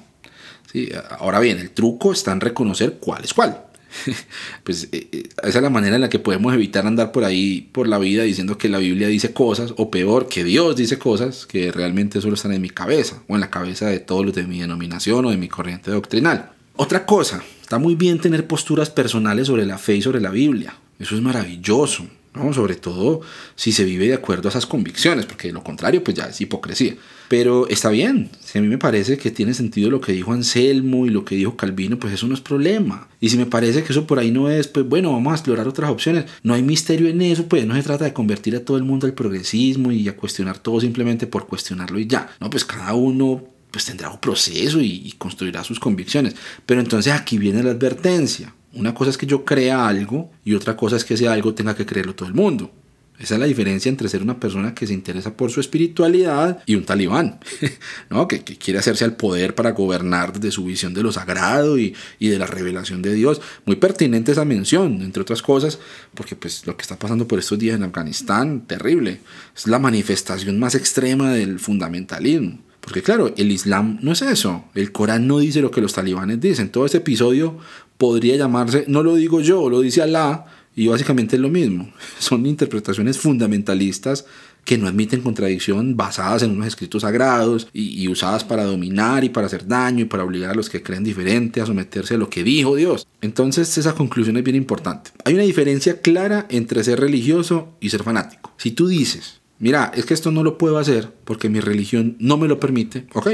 ¿Sí? Ahora bien, el truco está en reconocer cuál es cuál. [laughs] pues eh, eh, esa es la manera en la que podemos evitar andar por ahí, por la vida, diciendo que la Biblia dice cosas, o peor, que Dios dice cosas que realmente solo están en mi cabeza, o en la cabeza de todos los de mi denominación o de mi corriente doctrinal. Otra cosa, está muy bien tener posturas personales sobre la fe y sobre la Biblia. Eso es maravilloso. ¿No? Sobre todo si se vive de acuerdo a esas convicciones, porque lo contrario pues ya es hipocresía. Pero está bien, si a mí me parece que tiene sentido lo que dijo Anselmo y lo que dijo Calvino, pues eso no es problema. Y si me parece que eso por ahí no es, pues bueno, vamos a explorar otras opciones. No hay misterio en eso, pues no se trata de convertir a todo el mundo al progresismo y a cuestionar todo simplemente por cuestionarlo y ya. No, pues cada uno pues tendrá un proceso y construirá sus convicciones. Pero entonces aquí viene la advertencia. Una cosa es que yo crea algo y otra cosa es que ese algo tenga que creerlo todo el mundo. Esa es la diferencia entre ser una persona que se interesa por su espiritualidad y un talibán, [laughs] ¿no? que, quiere hacerse al poder para gobernar desde su visión de lo sagrado y, y, de la revelación de Dios. Muy pertinente esa mención, entre otras cosas, porque pues, lo que está pasando por estos días en Afganistán, terrible. Es la manifestación más extrema del fundamentalismo. Porque claro, el Islam no es eso. El Corán no dice lo que los talibanes dicen. Todo este episodio podría llamarse, no lo digo yo, lo dice Alá, y básicamente es lo mismo. [laughs] Son interpretaciones fundamentalistas que no admiten contradicción, basadas en unos escritos sagrados y, usadas para dominar y para hacer daño y para obligar a los que creen diferente a someterse a lo que dijo Dios. Entonces esa conclusión es bien importante. Hay una diferencia clara entre ser religioso y ser fanático. Si tú dices, mira, es que esto no lo puedo hacer porque mi religión no me lo permite, ok,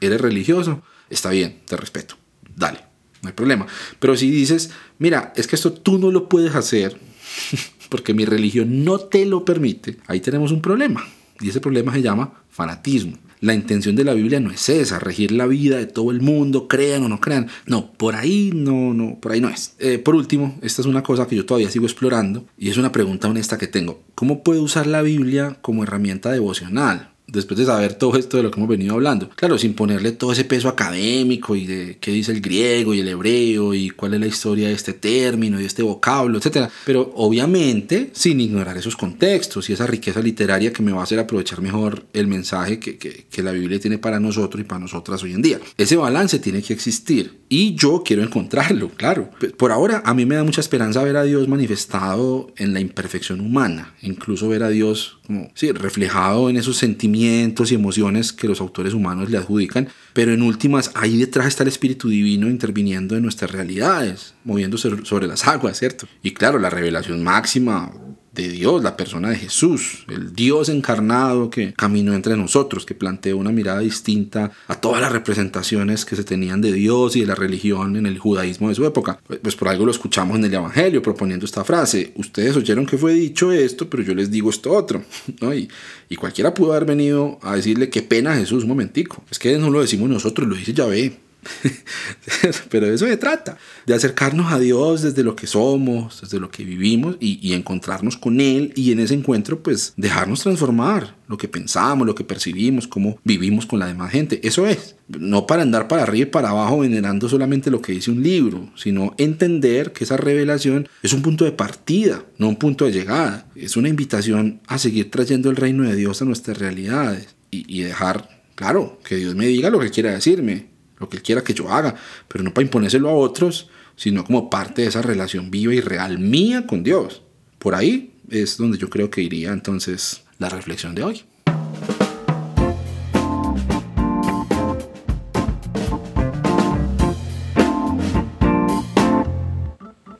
eres religioso, está bien, te respeto, dale no hay problema. Pero si dices, mira, es que esto tú no lo puedes hacer [laughs] porque mi religión no te lo permite, ahí tenemos un problema. Y ese problema se llama fanatismo. La intención de la Biblia no es esa, regir la vida de todo el mundo, crean o no crean. No, por ahí no, no, por ahí no es. Eh, por último, esta es una cosa que yo todavía sigo explorando y es una pregunta honesta que tengo. ¿Cómo puedo usar la Biblia como herramienta devocional? Después de saber todo esto de lo que hemos venido hablando. Claro, sin ponerle todo ese peso académico y de qué dice el griego y el hebreo y cuál es la historia de este término y este vocablo, etc. Pero obviamente sin ignorar esos contextos y esa riqueza literaria que me va a hacer aprovechar mejor el mensaje que, que, que la Biblia tiene para nosotros y para nosotras hoy en día. Ese balance tiene que existir y yo quiero encontrarlo, claro. Por ahora a mí me da mucha esperanza ver a Dios manifestado en la imperfección humana, incluso ver a Dios como, sí, reflejado en esos sentimientos y emociones que los autores humanos le adjudican, pero en últimas ahí detrás está el Espíritu Divino interviniendo en nuestras realidades, moviéndose sobre las aguas, ¿cierto? Y claro, la revelación máxima de Dios, la persona de Jesús, el Dios encarnado que caminó entre nosotros, que planteó una mirada distinta a todas las representaciones que se tenían de Dios y de la religión en el judaísmo de su época. Pues por algo lo escuchamos en el Evangelio proponiendo esta frase, ustedes oyeron que fue dicho esto, pero yo les digo esto otro. [laughs] ¿no? Y, y cualquiera pudo haber venido a decirle qué pena Jesús, un momentico. Es que no lo decimos nosotros, lo dice Yahvé. [laughs] Pero de eso se trata, de acercarnos a Dios desde lo que somos, desde lo que vivimos y, encontrarnos con Él y en ese encuentro pues dejarnos transformar lo que pensamos, lo que percibimos, cómo vivimos con la demás gente. Eso es, no para andar para arriba y para abajo venerando solamente lo que dice un libro, sino entender que esa revelación es un punto de partida, no un punto de llegada. Es una invitación a seguir trayendo el reino de Dios a nuestras realidades y, y dejar, claro, que Dios me diga lo que quiera decirme lo que quiera que yo haga, pero no para imponérselo a otros, sino como parte de esa relación viva y real mía con Dios. Por ahí es donde yo creo que iría entonces la reflexión de hoy.